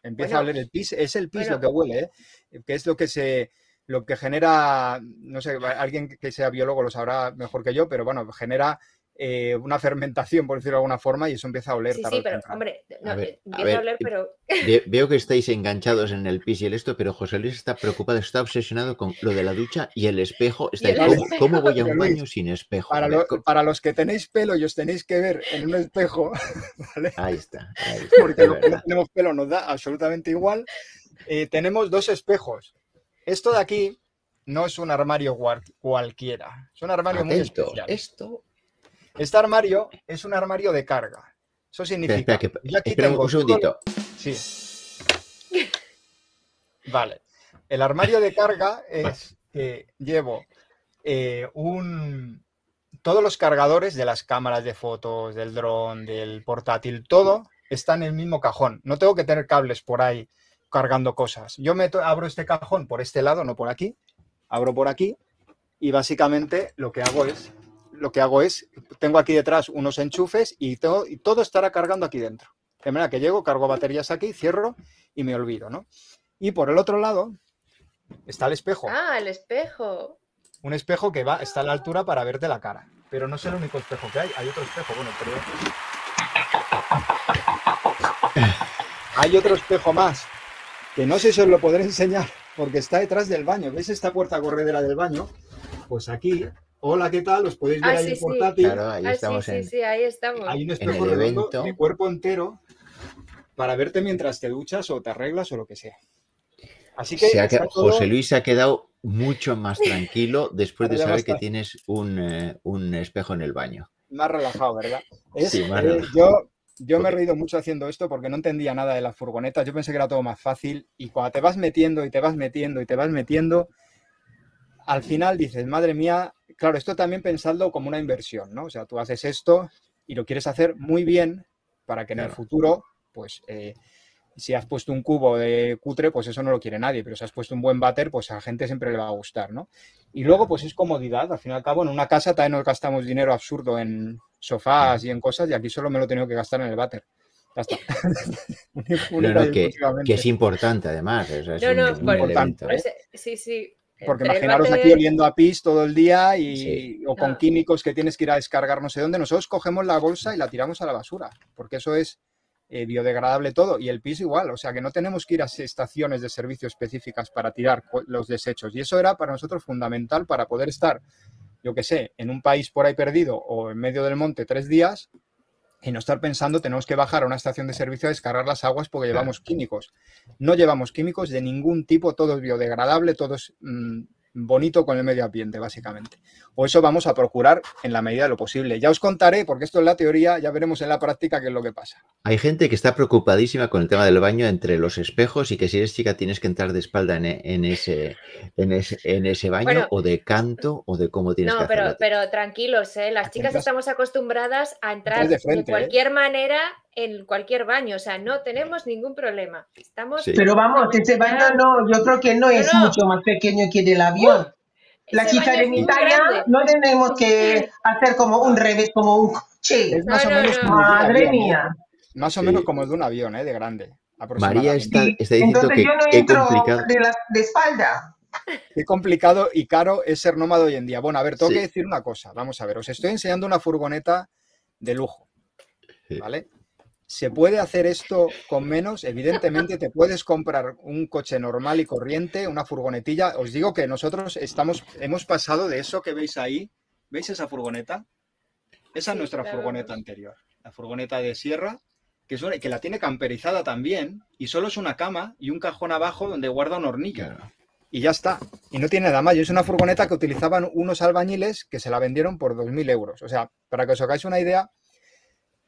empieza a oler el pis. Es el pis Bueno. lo que huele, ¿eh? que es lo que se lo que genera, no sé, alguien que sea biólogo lo sabrá mejor que yo, pero bueno, genera eh, una fermentación, por decirlo de alguna forma, y eso empieza a oler. Sí, tarde sí, pero hombre, no, A ver, eh, a empieza a, ver, oler, pero Ve- Veo que estáis enganchados en el pis y el esto, pero José Luis está preocupado, está obsesionado con lo de la ducha y el espejo. Está Y el ¿cómo, espejo. cómo voy a un Luis, baño sin espejo? Para, lo- los que tenéis pelo y os tenéis que ver en un espejo, ¿vale? Ahí está. ahí está, porque es los que no tenemos pelo nos da absolutamente igual. eh, tenemos dos espejos. Esto de aquí no es un armario cualquiera, es un armario muy especial. esto. Este armario es un armario de carga. Eso significa. Espera, espera, que- yo aquí tengo un segundito. todo- Sí. Vale. El armario de carga es que llevo eh, un. Todos los cargadores de las cámaras de fotos, del dron, del portátil, todo está en el mismo cajón. No tengo que tener cables por ahí cargando cosas. Yo meto, abro este cajón por este lado, no por aquí. Abro por aquí y básicamente lo que hago es lo que hago es, tengo aquí detrás unos enchufes y todo, y todo estará cargando aquí dentro. De manera que llego, cargo baterías aquí, cierro y me olvido, ¿no? Y por el otro lado está el espejo. ah, el espejo. Un espejo que va, está a la altura para verte la cara. Pero no es el único espejo que hay. Hay otro espejo, bueno, pero... Hay otro espejo más, que no sé si os lo podré enseñar, porque está detrás del baño. ¿Veis esta puerta corredera del baño? Pues aquí, hola, ¿qué tal? Os podéis ver Ah, ahí sí, el sí. portátil. Claro, ahí Ah, sí, estamos sí, en. sí, ahí estamos. Hay un En espejo el redondo evento. de cuerpo entero para verte mientras te duchas o te arreglas o lo que sea. Así que Se ha quedado- todo- José Luis se ha quedado mucho más tranquilo después de saber que tienes un, eh, un espejo en el baño. más relajado, ¿verdad? Es, Sí, más eh, relajado. yo, yo me he reído mucho haciendo esto porque no entendía nada de las furgonetas. Yo pensé que era todo más fácil y cuando te vas metiendo y te vas metiendo y te vas metiendo, al final dices, madre mía, claro, esto también pensando como una inversión, ¿no? O sea, tú haces esto y lo quieres hacer muy bien para que en el futuro, pues, eh, si has puesto un cubo de cutre, pues eso no lo quiere nadie, pero si has puesto un buen váter, pues a la gente siempre le va a gustar, ¿no? Y luego, pues es comodidad. Al fin y al cabo, en una casa también nos gastamos dinero absurdo en sofás y en cosas, y aquí solo me lo he tenido que gastar en el váter. Ya está. No, no, que, es importante además. o sea, es No, un, no, un por-. Por ese- sí, sí. Porque imaginaros aquí oliendo a pis todo el día y, Sí. o con Ah. químicos que tienes que ir a descargar no sé dónde. Nosotros cogemos la bolsa y la tiramos a la basura, porque eso es eh, biodegradable todo. Y el pis igual, o sea que no tenemos que ir a estaciones de servicio específicas para tirar los desechos. Y eso era para nosotros fundamental para poder estar, yo que sé, en un país por ahí perdido o en medio del monte tres días y no estar pensando tenemos que bajar a una estación de servicio a descargar las aguas porque llevamos químicos. No llevamos químicos de ningún tipo, todo es biodegradable, todo es mm, bonito con el medio ambiente, básicamente. O eso vamos a procurar en la medida de lo posible. Ya os contaré, porque esto es la teoría, ya veremos en la práctica qué es lo que pasa. Hay gente que está preocupadísima con el tema del baño entre los espejos y que si eres chica tienes que entrar de espalda en, en ese, en, ese, en ese baño Bueno. o de canto o de cómo tienes No, que pero, pero tranquilos, ¿eh? las chicas estamos acostumbradas a entrar de ¿eh? cualquier manera en cualquier baño, o sea, no tenemos ningún problema. Estamos Sí. Pero vamos, ese baño no, yo creo que no es no. mucho más pequeño que el avión. La mi talla grande. no tenemos que hacer como un revés, como un coche. Es más No, o no, menos no. como ir al Madre avión, mía. Más o menos como el de un avión, ¿eh? De grande. María está, está diciendo Entonces que yo no qué entro complicado. de, la, de espalda. Qué complicado y caro es ser nómada hoy en día. Bueno, a ver, tengo Sí. que decir una cosa. Vamos a ver, os estoy enseñando una furgoneta de lujo, Sí. ¿vale? ¿Se puede hacer esto con menos? Evidentemente te puedes comprar un coche normal y corriente, una furgonetilla. Os digo que nosotros estamos, hemos pasado de eso que veis ahí. ¿Veis esa furgoneta? Esa es nuestra furgoneta anterior. La furgoneta de sierra, que, es una- que la tiene camperizada también, y solo es una cama y un cajón abajo donde guarda un hornillo Claro. y ya está. Y no tiene nada más. Y es una furgoneta que utilizaban unos albañiles que se la vendieron por 2.000 euros. O sea, para que os hagáis una idea,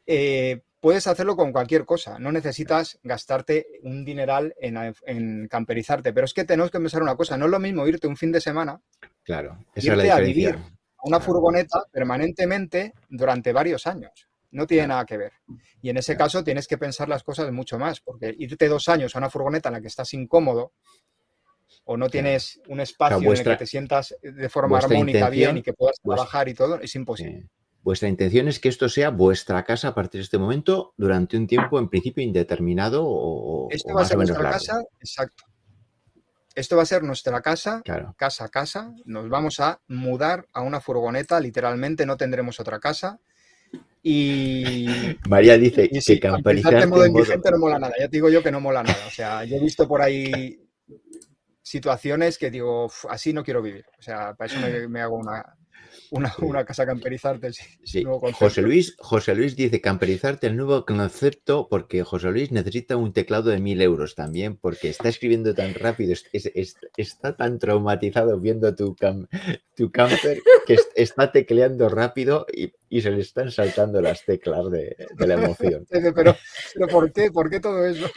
eh, puedes hacerlo con cualquier cosa. No necesitas gastarte un dineral en, en camperizarte. Pero es que tenemos que pensar una cosa. No es lo mismo irte un fin de semana Claro, esa es Irte a vivir a una Claro. furgoneta permanentemente durante varios años. No tiene nada que ver. Y en ese Claro. caso tienes que pensar las cosas mucho más, porque irte dos años a una furgoneta en la que estás incómodo o no tienes un espacio en el que te sientas de forma armónica bien y que puedas vuestra- trabajar y todo, es imposible. Vuestra intención es que esto sea vuestra casa a partir de este momento durante un tiempo en principio indeterminado o, Esto o va a ser nuestra largo. casa, exacto. Esto va a ser nuestra casa, Claro. casa a casa. Nos vamos a mudar a una furgoneta, literalmente no tendremos otra casa. Y, María dice Y sí, que en modo en modo- indigente no mola nada. Ya te digo yo que no mola nada. O sea, yo he visto por ahí situaciones que digo, "Uf, así no quiero vivir. O sea, para eso me, me hago una, una, una casa camperizarte. sí, Sí. nuevo concepto. José Luis, José Luis dice camperizarte el nuevo concepto porque José Luis necesita un teclado de mil euros también porque está escribiendo tan rápido, es- es- es- está tan traumatizado viendo tu, cam- tu camper que es- está tecleando rápido y, y se le están saltando las teclas de, de la emoción. Pero, pero ¿por qué? ¿Por qué todo eso?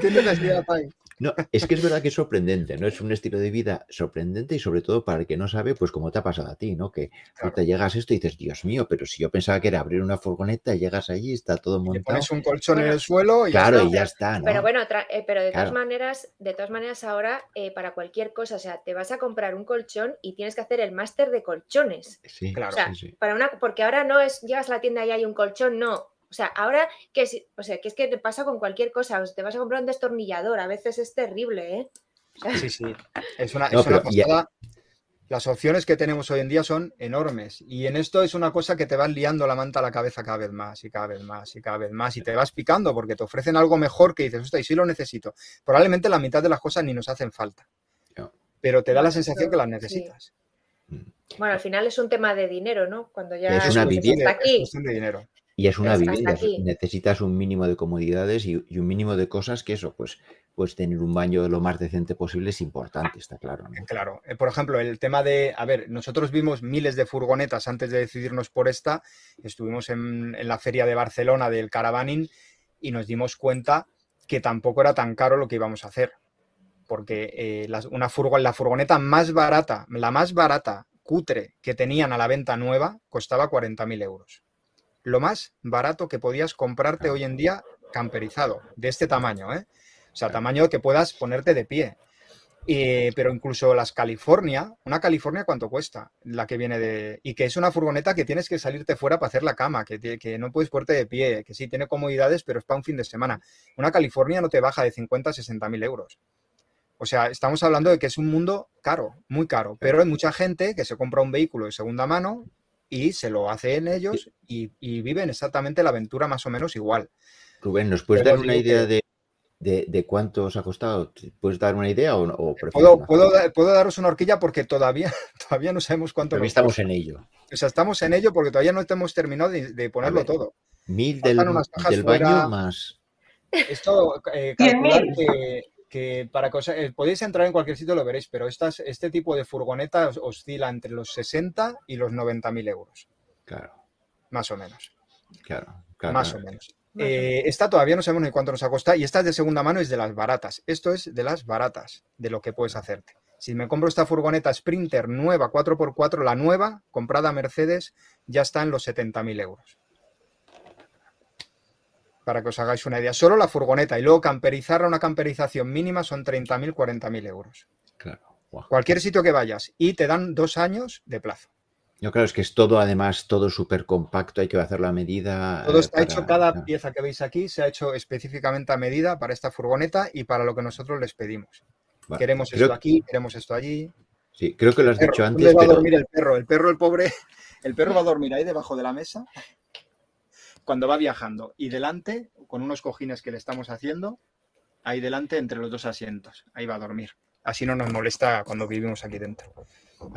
¿Qué necesidad hay? No, es que es verdad que es sorprendente, ¿no? Es un estilo de vida sorprendente y sobre todo para el que no sabe, pues como te ha pasado a ti, ¿no? Que Claro. te llegas a esto y dices, Dios mío, pero si yo pensaba que era abrir una furgoneta, llegas allí, está todo montado. pones un colchón en el suelo y ya Claro, está. y ya está, ¿no? Pero bueno, eh, pero de todas maneras, de todas maneras ahora eh, para cualquier cosa, o sea, te vas a comprar un colchón y tienes que hacer el máster de colchones. Sí, Claro. O sea, sí, sí. para una, porque ahora no es llegas a la tienda y hay un colchón, no. O sea, ahora que es, o sea, que es que te pasa con cualquier cosa, o sea, te vas a comprar un destornillador, a veces es terrible, ¿eh? O sea, Sí, sí. Es una, No, es una pero ya- pasada. Las opciones que tenemos hoy en día son enormes. Y en esto es una cosa que te vas liando la manta a la cabeza cada vez más y cada vez más y cada vez más. Y te vas picando porque te ofrecen algo mejor que dices, hostia, y sí lo necesito. Probablemente la mitad de las cosas ni nos hacen falta. No. Pero te da la sensación que las sí. necesitas. bueno, al final es un tema de dinero, ¿no? Cuando ya Es una vivienda, hasta Es aquí. cuestión de dinero. Y es una vivienda, necesitas un mínimo de comodidades y, y un mínimo de cosas que eso, pues, pues tener un baño lo más decente posible es importante, está claro, ¿no? Claro, eh, por ejemplo, el tema de, a ver, nosotros vimos miles de furgonetas antes de decidirnos por esta, estuvimos en, en la feria de Barcelona del Caravaning y nos dimos cuenta que tampoco era tan caro lo que íbamos a hacer, porque eh, las- una furgo- la furgoneta más barata, la más barata, cutre, que tenían a la venta nueva, costaba 40.000 euros. Lo más barato que podías comprarte hoy en día camperizado, de este tamaño, ¿eh? O sea, tamaño que puedas ponerte de pie. Eh, pero incluso las California, una California, ¿cuánto cuesta? La que viene de. Y que es una furgoneta que tienes que salirte fuera para hacer la cama, que, que no puedes ponerte de pie, que sí tiene comodidades, pero es para un fin de semana. Una California no te baja de 50 a 60 mil euros. O sea, estamos hablando de que es un mundo caro, muy caro. Pero hay mucha gente que se compra un vehículo de segunda mano y se lo hace en ellos y, y viven exactamente la aventura más o menos igual. Rubén, ¿nos puedes Pero dar una idea que- de, de, de cuánto os ha costado? ¿Puedes dar una idea o, o prefieres Puedo, no puedo, puedo daros una horquilla porque todavía, todavía no sabemos cuánto nos estamos cuesta. en ello. O sea, estamos en ello porque todavía no hemos terminado de, de ponerlo ver. todo. Mil del, Faltan unas cajas del baño fuera. más. Esto, eh, calcular mil. que, que para que os- eh, podéis entrar en cualquier sitio lo veréis, pero estas, este tipo de furgoneta os- oscila entre los 60 y los 90 mil euros, Claro, más o menos. claro. claro, más claro. o menos. Eh, esta todavía no sabemos ni cuánto nos ha costado y esta de segunda mano es de las baratas. Esto es de las baratas, de lo que puedes hacerte. Si me compro esta furgoneta Sprinter nueva 4x4, la nueva, comprada a Mercedes, ya está en los 70.000 euros. Para que os hagáis una idea. Solo la furgoneta y luego camperizar a una camperización mínima son 30.000, 40.000 euros. Claro. Cualquier sitio que vayas y te dan dos años de plazo. Yo claro, es que es todo, además, todo súper compacto, hay que hacerlo a medida. Todo está hecho, cada pieza que veis aquí se ha hecho específicamente a medida para esta furgoneta y para lo que nosotros les pedimos. queremos esto aquí, queremos esto allí. Sí, creo que lo has dicho antes. ¿Dónde va a dormir el perro? El perro, el pobre, el perro va a dormir ahí debajo de la mesa cuando va viajando. Y delante, con unos cojines que le estamos haciendo, ahí delante entre los dos asientos. Ahí va a dormir. Así no nos molesta cuando vivimos aquí dentro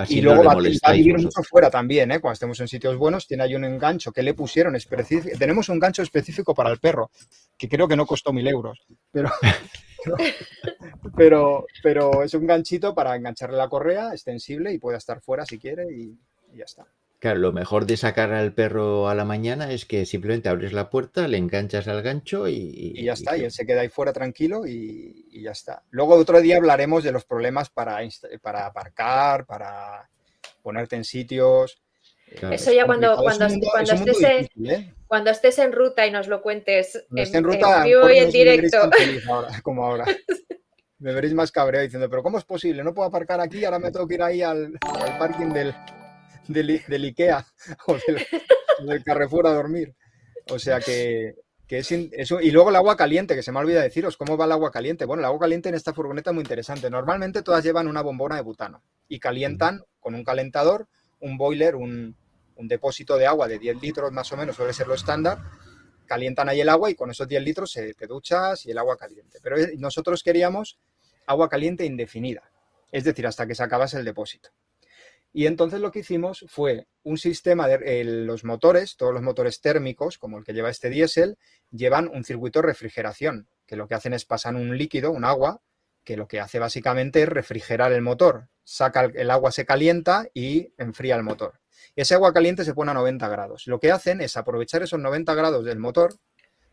y luego va, a vivir mucho fuera también, ¿eh? cuando estemos en sitios buenos, tiene ahí un engancho que le pusieron específico. Tenemos un gancho específico para el perro, que creo que no costó mil euros, pero, pero, pero es un ganchito para engancharle la correa extensible y pueda estar fuera si quiere y ya está. Claro, lo mejor de sacar al perro a la mañana es que simplemente abres la puerta, le enganchas al gancho y... Y ya está, y él se queda ahí fuera tranquilo y, ya está. Luego otro día hablaremos de los problemas para, para aparcar, para ponerte en sitios. Eh, Eso ya cuando, cuando, estés en, ¿eh? cuando estés en ruta y nos lo cuentes en, ruta, vivo y en directo. como ahora. me veréis más cabreado diciendo, pero ¿cómo es posible? No puedo aparcar aquí, ahora me tengo que ir ahí al parking del, del, Ikea o del, Carrefour a dormir. O sea que, es eso. Y luego el agua caliente, que se me olvida deciros, ¿cómo va el agua caliente? Bueno, el agua caliente en esta furgoneta es muy interesante. Normalmente todas llevan una bombona de butano y calientan con un calentador, un boiler, un, depósito de agua de 10 litros más o menos, suele ser lo estándar. Calientan ahí el agua y con esos 10 litros se, te duchas y el agua caliente. Pero nosotros queríamos agua caliente indefinida, es decir, hasta que se acabase el depósito. Y entonces lo que hicimos fue un sistema de los motores, todos los motores térmicos, como el que lleva este diésel, llevan un circuito de refrigeración, que lo que hacen es pasar un líquido, un agua, que lo que hace básicamente es refrigerar el motor. Saca el, agua, se calienta y enfría el motor. Ese agua caliente se pone a 90 grados. Lo que hacen es aprovechar esos 90 grados del motor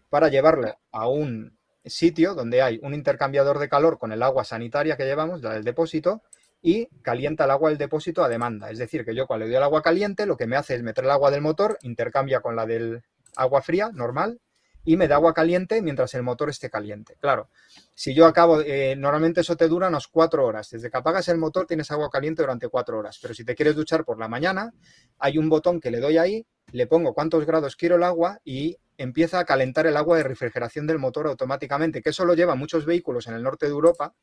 para llevarle a un sitio donde hay un intercambiador de calor con el agua sanitaria que llevamos, la del depósito, y calienta el agua del depósito a demanda. Es decir, que yo cuando le doy el agua caliente, lo que me hace es meter el agua del motor, intercambia con la del agua fría, normal, y me da agua caliente mientras el motor esté caliente. Claro, si yo acabo, eh, normalmente eso te dura unas cuatro horas. Desde que apagas el motor tienes agua caliente durante cuatro horas. Pero si te quieres duchar por la mañana, hay un botón que le doy ahí, le pongo cuántos grados quiero el agua y empieza a calentar el agua de refrigeración del motor automáticamente, que eso lo llevan muchos vehículos en el norte de Europa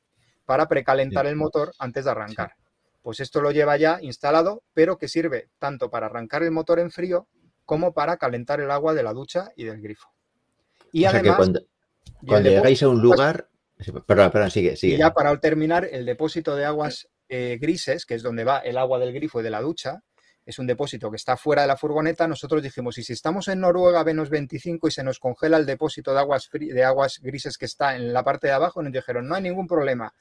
para precalentar el motor antes de arrancar. Pues esto lo lleva ya instalado, pero que sirve tanto para arrancar el motor en frío como para calentar el agua de la ducha y del grifo. Y además, cuando, llegáis a un lugar, perdón, perdón, sigue, sigue. Y ya para terminar, el depósito de aguas eh, grises, que es donde va el agua del grifo y de la ducha, es un depósito que está fuera de la furgoneta, nosotros dijimos, y si estamos en Noruega menos 25 y se nos congela el depósito de aguas, de aguas grises que está en la parte de abajo, nos dijeron, no hay ningún problema.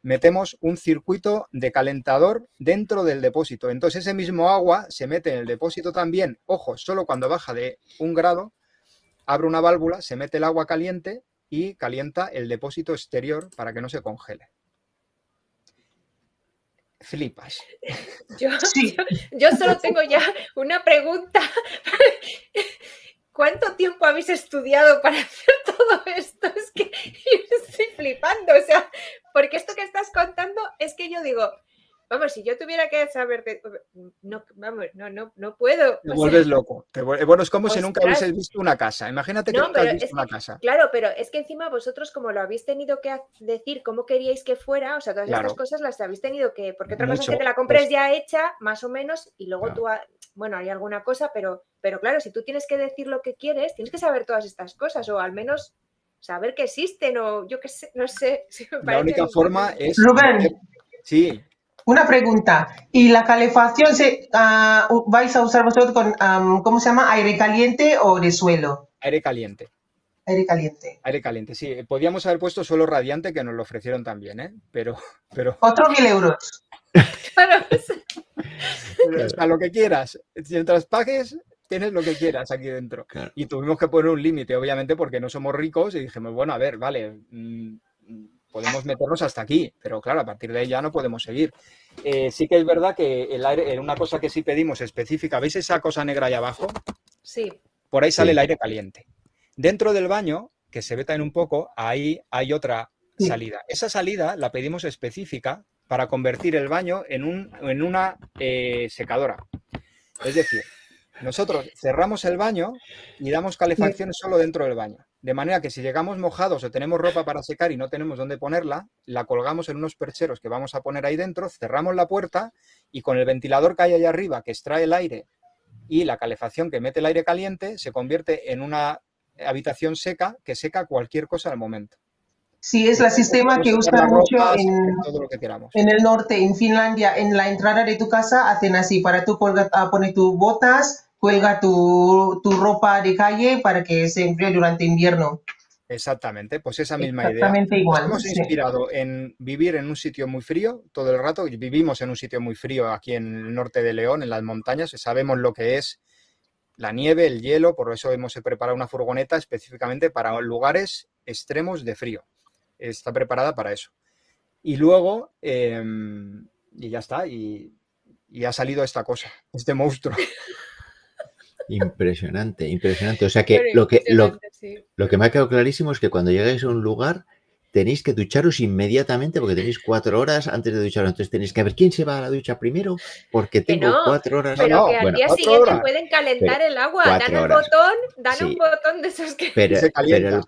Metemos un circuito de calentador dentro del depósito. Entonces ese mismo agua se mete en el depósito también, ojo, solo cuando baja de un grado, abre una válvula, se mete el agua caliente y calienta el depósito exterior para que no se congele flipas. Yo, yo, solo tengo ya una pregunta. ¿Cuánto tiempo habéis estudiado para hacer todo esto? Es que yo estoy flipando, o sea, porque esto que estás contando es que yo digo, Vamos, si yo tuviera que saber no, vamos, no, no, no puedo. Te vuelves loco. bueno, es como si nunca hubieses visto una casa. Imagínate que nunca has visto una casa. Claro, pero es que encima vosotros, como lo habéis tenido que decir cómo queríais que fuera, o sea, todas estas cosas las habéis tenido que. Porque otra cosa es que te la compres ya hecha, más o menos, y luego tú. bueno, hay alguna cosa, pero, pero claro, si tú tienes que decir lo que quieres, tienes que saber todas estas cosas, o al menos saber que existen, o yo qué sé, no sé. la única forma es. Rubén. Sí. Una pregunta. ¿Y la calefacción se, ah, vais a usar vosotros con, ¿cómo se llama? ¿Aire caliente o de suelo? Aire caliente. Aire caliente. Aire caliente, sí. Podíamos haber puesto suelo radiante, que nos lo ofrecieron también, ¿eh? Pero. pero... Otro mil euros. a lo que quieras. Mientras pagues, tienes lo que quieras aquí dentro. Y tuvimos que poner un límite, obviamente, porque no somos ricos y dijimos, bueno, a ver, vale. Podemos meternos hasta aquí, pero claro, a partir de ahí ya no podemos seguir. Eh, sí que es verdad que el aire, una cosa que sí pedimos específica, ¿veis esa cosa negra ahí abajo? Sí. Por ahí sale el aire caliente. Dentro del baño, que se ve también un poco, ahí hay otra salida. Esa salida la pedimos específica para convertir el baño en, un, en una eh, secadora. Es decir, nosotros cerramos el baño y damos calefacción solo dentro del baño. De manera que si llegamos mojados o tenemos ropa para secar y no tenemos dónde ponerla, la colgamos en unos percheros que vamos a poner ahí dentro, cerramos la puerta y con el ventilador que hay ahí arriba que extrae el aire y la calefacción que mete el aire caliente se convierte en una habitación seca que seca cualquier cosa al momento. Sí, es el sistema que usa mucho en, el norte, en Finlandia, en la entrada de tu casa hacen así, para tú colgar, poner tus botas, cuelga tu, ropa de calle para que se enfríe durante invierno. Exactamente, pues esa misma Exactamente idea. Igual, hemos inspirado en vivir en un sitio muy frío todo el rato. Vivimos en un sitio muy frío aquí en el norte de León, en las montañas. Sabemos lo que es la nieve, el hielo, por eso hemos preparado una furgoneta específicamente para lugares extremos de frío está preparada para eso. Y luego, em, y ya está, y, ha salido esta cosa, este monstruo. Impresionante, impresionante. O sea que lo que, lo, lo, que me ha quedado clarísimo es que cuando llegáis a un lugar tenéis que ducharos inmediatamente porque tenéis cuatro horas antes de ducharos. Entonces tenéis que ver quién se va a la ducha primero porque tengo cuatro horas. Pero que al día siguiente pueden calentar el agua. Dan un botón, dan un botón de esos que pero, se calienta el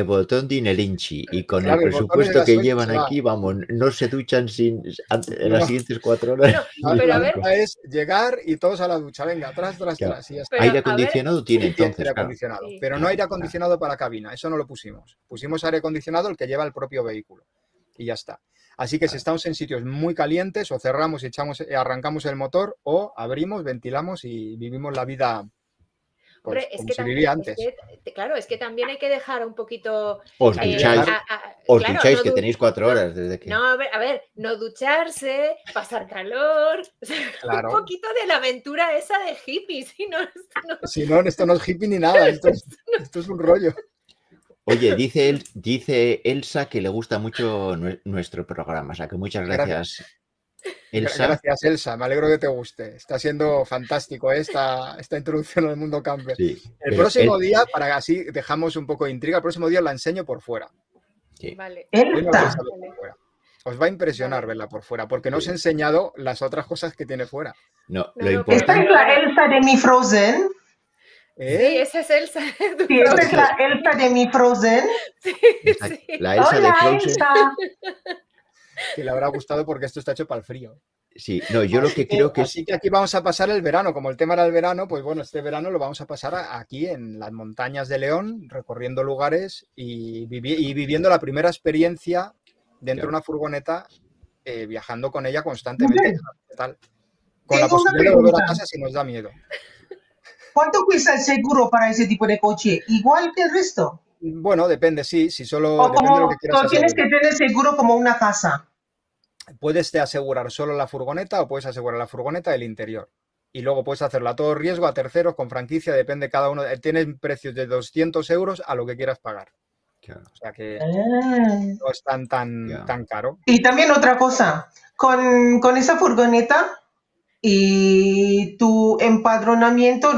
botón Inchi y con el presupuesto que llevan aquí, vamos, no se duchan sin en las siguientes cuatro horas. pero a ver. es llegar y todos a la ducha, venga, atrás, atrás, atrás. aire acondicionado tiene entonces. Aire acondicionado, pero no aire acondicionado para cabina, eso no lo pusimos. Pusimos aire acondicionado el que lleva el propio vehículo y ya está. Así que si estamos en sitios muy calientes, o cerramos y echamos, eh, arrancamos el motor, o abrimos, ventilamos y vivimos la vida Hombre, es que también, antes. claro, es que también hay que dejar un poquito. Os eh, ducháis, que tenéis cuatro horas desde que. No, a ver, a ver no ducharse, pasar calor. Un poquito de la aventura esa de hippie. Si no, esto no, si no, esto no es hippie ni nada, esto es, un rollo. Oye, dice, dice Elsa que le gusta mucho nuestro programa, o sea que muchas gracias. Gracias, Elsa. Me alegro que te guste. Está siendo fantástico esta, esta introducción al mundo camper. el próximo día, para así dejamos un poco de intriga, el próximo día la enseño por fuera. Vale. Os va a impresionar verla por fuera, porque no os he enseñado las otras cosas que tiene fuera. No, lo importante... ¿Esta es la Elsa de mi Frozen? ¿Eh? Sí, esa es Elsa. Sí, esta es la Elsa de mi Frozen. Sí, La Elsa de Frozen que le habrá gustado porque esto está hecho para el frío. Sí, no, yo lo que creo que Así que aquí vamos a pasar el verano, como el tema era el verano, pues bueno, este verano lo vamos a pasar aquí en las montañas de León, recorriendo lugares y, viviendo la primera experiencia dentro de una furgoneta, eh, viajando con ella constantemente. Con la posibilidad de volver a casa si nos da miedo. ¿Cuánto cuesta el seguro para ese tipo de coche? ¿Igual que el resto? Bueno, depende, sí. Si solo depende de lo que quieras tienes que tener seguro como una casa. Puedes asegurar solo la furgoneta o puedes asegurar la furgoneta del interior. Y luego puedes hacerlo a todo riesgo, a terceros, con franquicia, depende cada uno. Tienes precios de 200 euros a lo que quieras pagar. O sea que ah. no es tan, tan, tan caro. Y también otra cosa, con, con esa furgoneta y tu empadronamiento,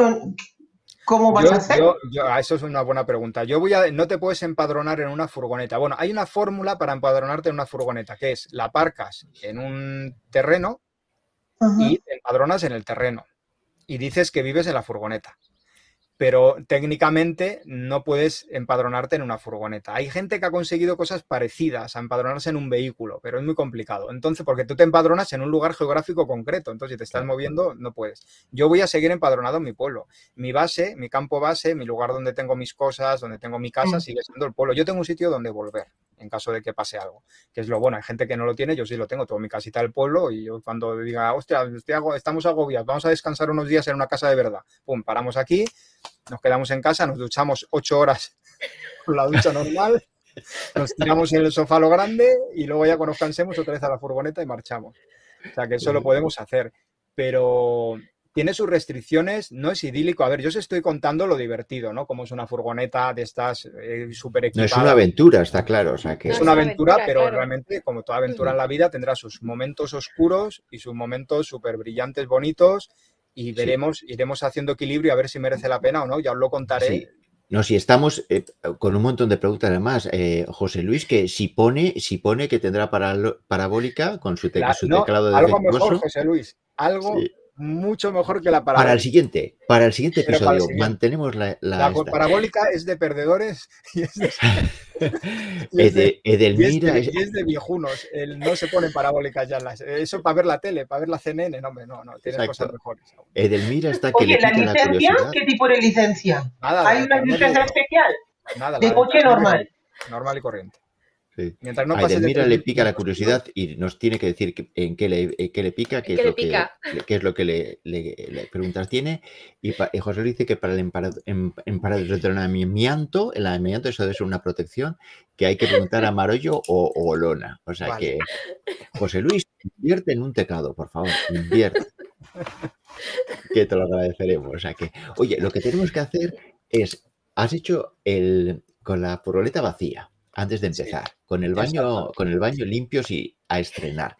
¿Cómo vas a hacer? Ah, eso es una buena pregunta. Yo voy a, no te puedes empadronar en una furgoneta. Bueno, hay una fórmula para empadronarte en una furgoneta, que es la aparcas en un terreno y te empadronas en el terreno. Y dices que vives en la furgoneta pero técnicamente no puedes empadronarte en una furgoneta. Hay gente que ha conseguido cosas parecidas a empadronarse en un vehículo, pero es muy complicado. Entonces, porque tú te empadronas en un lugar geográfico concreto, entonces si te estás moviendo, no puedes. Yo voy a seguir empadronado en mi pueblo. Mi base, mi campo base, mi lugar donde tengo mis cosas, donde tengo mi casa, mm. sigue siendo el pueblo. Yo tengo un sitio donde volver en caso de que pase algo, que es lo bueno. Hay gente que no lo tiene, yo sí lo tengo, tengo mi casita del pueblo y yo cuando diga, hostia, estamos agobiados, vamos a descansar unos días en una casa de verdad, pum, paramos aquí, nos quedamos en casa, nos duchamos ocho horas con la ducha normal, nos tiramos en el sofá lo grande y luego ya cuando nos cansemos otra vez a la furgoneta y marchamos. O sea que eso lo podemos hacer. Pero tiene sus restricciones, no es idílico. A ver, yo os estoy contando lo divertido, ¿no? Como es una furgoneta de estas eh, súper equipadas. No es una aventura, está claro. O sea que... Es una aventura, pero realmente, como toda aventura en la vida, tendrá sus momentos oscuros y sus momentos súper brillantes, bonitos y veremos, iremos haciendo equilibrio a ver si merece la pena o no, ya os lo contaré. No, si estamos eh, con un montón de preguntas además, eh, José Luis, que si pone, si pone que tendrá parabólica con su, teclado de Algo mejor, José Luis, algo mucho mejor que la parabólica. Para el siguiente, para el siguiente episodio, mantenemos la. La, parabólica es de perdedores y es de. Edelmira. Y es de, viejunos. no se pone parabólicas ya. Las, eso para ver la tele, para ver la CNN. No, no, no. Tiene cosas mejores. Edelmira está que. Oye, ¿la licencia? ¿Qué tipo de licencia? Nada, ¿Hay una licencia especial? Nada. De coche normal. Normal y corriente. Mientras no a Edelmira le pica la curiosidad y nos tiene que decir en qué le, qué le pica, qué, es, lo que, qué es lo que le, le, preguntas tiene. Y, José Luis dice que para el empadronamiento, el amianto eso debe ser una protección, que hay que preguntar a Marollo o, o Lona. O sea que, José Luis, invierte en un teclado, por favor, invierte. que te lo agradeceremos. O sea que, oye, lo que tenemos que hacer es, has hecho el con la furgoneta vacía antes de empezar, con el baño, con el baño limpio y a estrenar.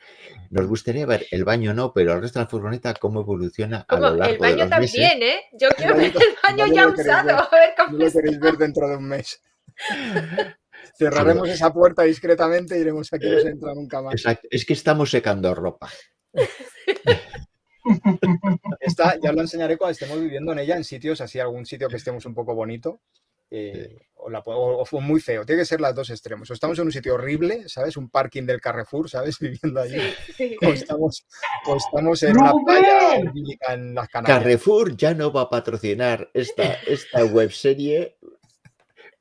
Nos gustaría ver el baño no, pero el resto de la furgoneta cómo evoluciona a lo largo El baño de los también, ¿eh? Yo quiero ver el baño ya usado, a ver cómo lo queréis ver dentro de un mes. Cerraremos esa puerta discretamente y iremos aquí no se entra nunca más. Exacto, es que estamos secando ropa. Esta, ya lo enseñaré cuando estemos viviendo en ella, en sitios así, algún sitio que estemos un poco bonito. Eh, o, la, fue muy feo. Tiene que ser las dos extremos. O estamos en un sitio horrible, ¿sabes? Un parking del Carrefour, ¿sabes? Viviendo allí. O, estamos, estamos en una playa en las Canarias. Carrefour ya no va a patrocinar esta, esta webserie.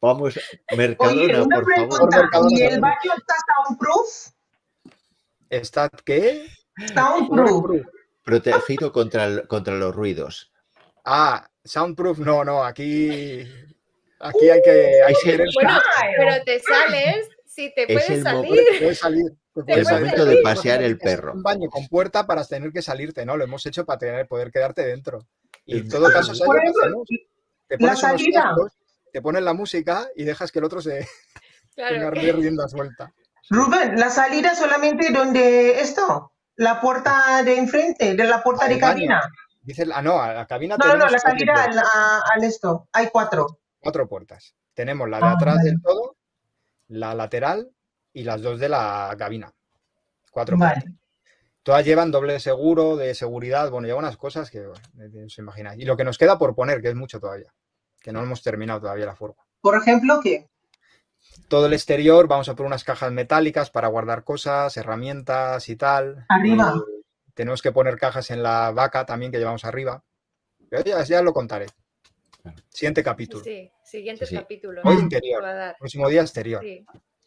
Vamos, Mercadona, por favor. ¿Y el baño está soundproof? ¿Está qué? Soundproof. Protegido contra, contra los ruidos. Ah, soundproof, no, no, aquí Aquí hay que. Hay bueno, pero te sales si te puedes salir. Puedes salir. el momento de pasear el perro. Un baño con puerta para tener que salirte, ¿no? Lo hemos hecho para tener, poder quedarte dentro. Y en todo caso, te pones unos te pones la música y dejas que el otro se tenga rienda suelta. Rubén, la salida solamente donde esto, la puerta de enfrente, de la puerta de cabina. Dice, ah, no, a la cabina. No, no, la salida al, al, esto. Hay cuatro cuatro puertas. Tenemos la de ah, atrás del todo, la lateral y las dos de la cabina. Cuatro puertas. Todas llevan doble seguro, de seguridad, bueno, llevan unas cosas que no se imagináis. Y lo que nos queda por poner, que es mucho todavía, que no hemos terminado todavía la furgo. Por ejemplo, ¿qué? Todo el exterior, vamos a poner unas cajas metálicas para guardar cosas, herramientas y tal. Arriba. Eh, tenemos que poner cajas en la vaca también que llevamos arriba. Pero ya, ya lo contaré. Siguiente capítulo. Sí, siguiente capítulo. Hoy interior. Próximo día exterior.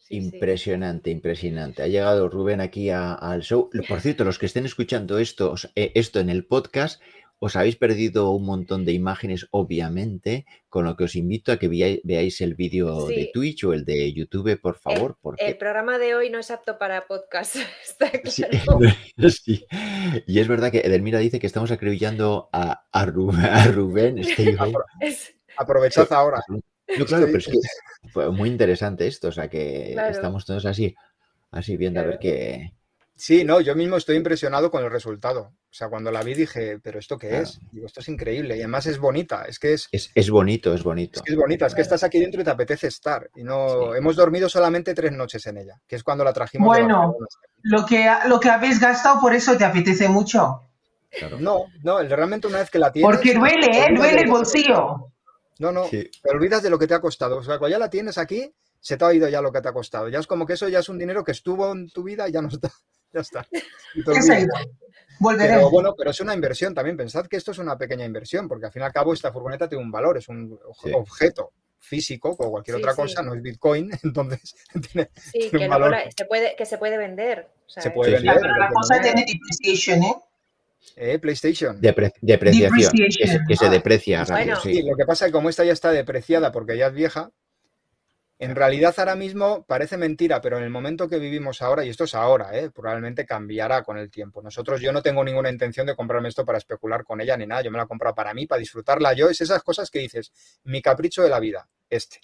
impresionante, impresionante. Ha llegado Rubén aquí al show. Por cierto, los que estén escuchando esto, eh, esto en el podcast, os habéis perdido un montón de imágenes, obviamente, con lo que os invito a que veáis, el vídeo de Twitch o el de YouTube, por favor. El, el programa de hoy no es apto para podcast, está Sí, Y es verdad que Edelmira dice que estamos acribillando a, a Rubén. Aprovechad ahora. No, claro, pero es que fue muy interesante esto, o sea que estamos todos así, así viendo a ver qué, Sí, no, yo mismo estoy impresionado con el resultado. O sea, cuando la vi dije, pero ¿esto qué es? Digo, esto es increíble. Y además es bonita. Es que es. Es, bonito, es bonito. Es que es bonita. Es que estás aquí dentro y te apetece estar. Y no. Hemos dormido solamente tres noches en ella, que es cuando la trajimos. Bueno, lo que, lo que habéis gastado por eso te apetece mucho. No, no, realmente una vez que la tienes. Porque duele, ¿eh? Duele el bolsillo. No, no. Te olvidas de lo que te ha costado. O sea, cuando ya la tienes aquí, se te ha oído ya lo que te ha costado. Ya es como que eso ya es un dinero que estuvo en tu vida y ya no está. Ya está. Volveremos. Pero bueno, pero es una inversión también. Pensad que esto es una pequeña inversión, porque al fin y al cabo esta furgoneta tiene un valor, es un objeto físico como cualquier otra cosa, no es Bitcoin, entonces tiene, sí, que, se puede, que se puede vender. se puede vender. la cosa tiene depreciation, ¿eh? ¿eh? PlayStation. depreciación, que, se, deprecia. Bueno. sí. lo que pasa es que como esta ya está depreciada porque ya es vieja, en realidad ahora mismo parece mentira, pero en el momento que vivimos ahora, y esto es ahora, ¿eh? probablemente cambiará con el tiempo. Nosotros, yo no tengo ninguna intención de comprarme esto para especular con ella ni nada, yo me la he comprado para mí, para disfrutarla yo, es esas cosas que dices, mi capricho de la vida, este.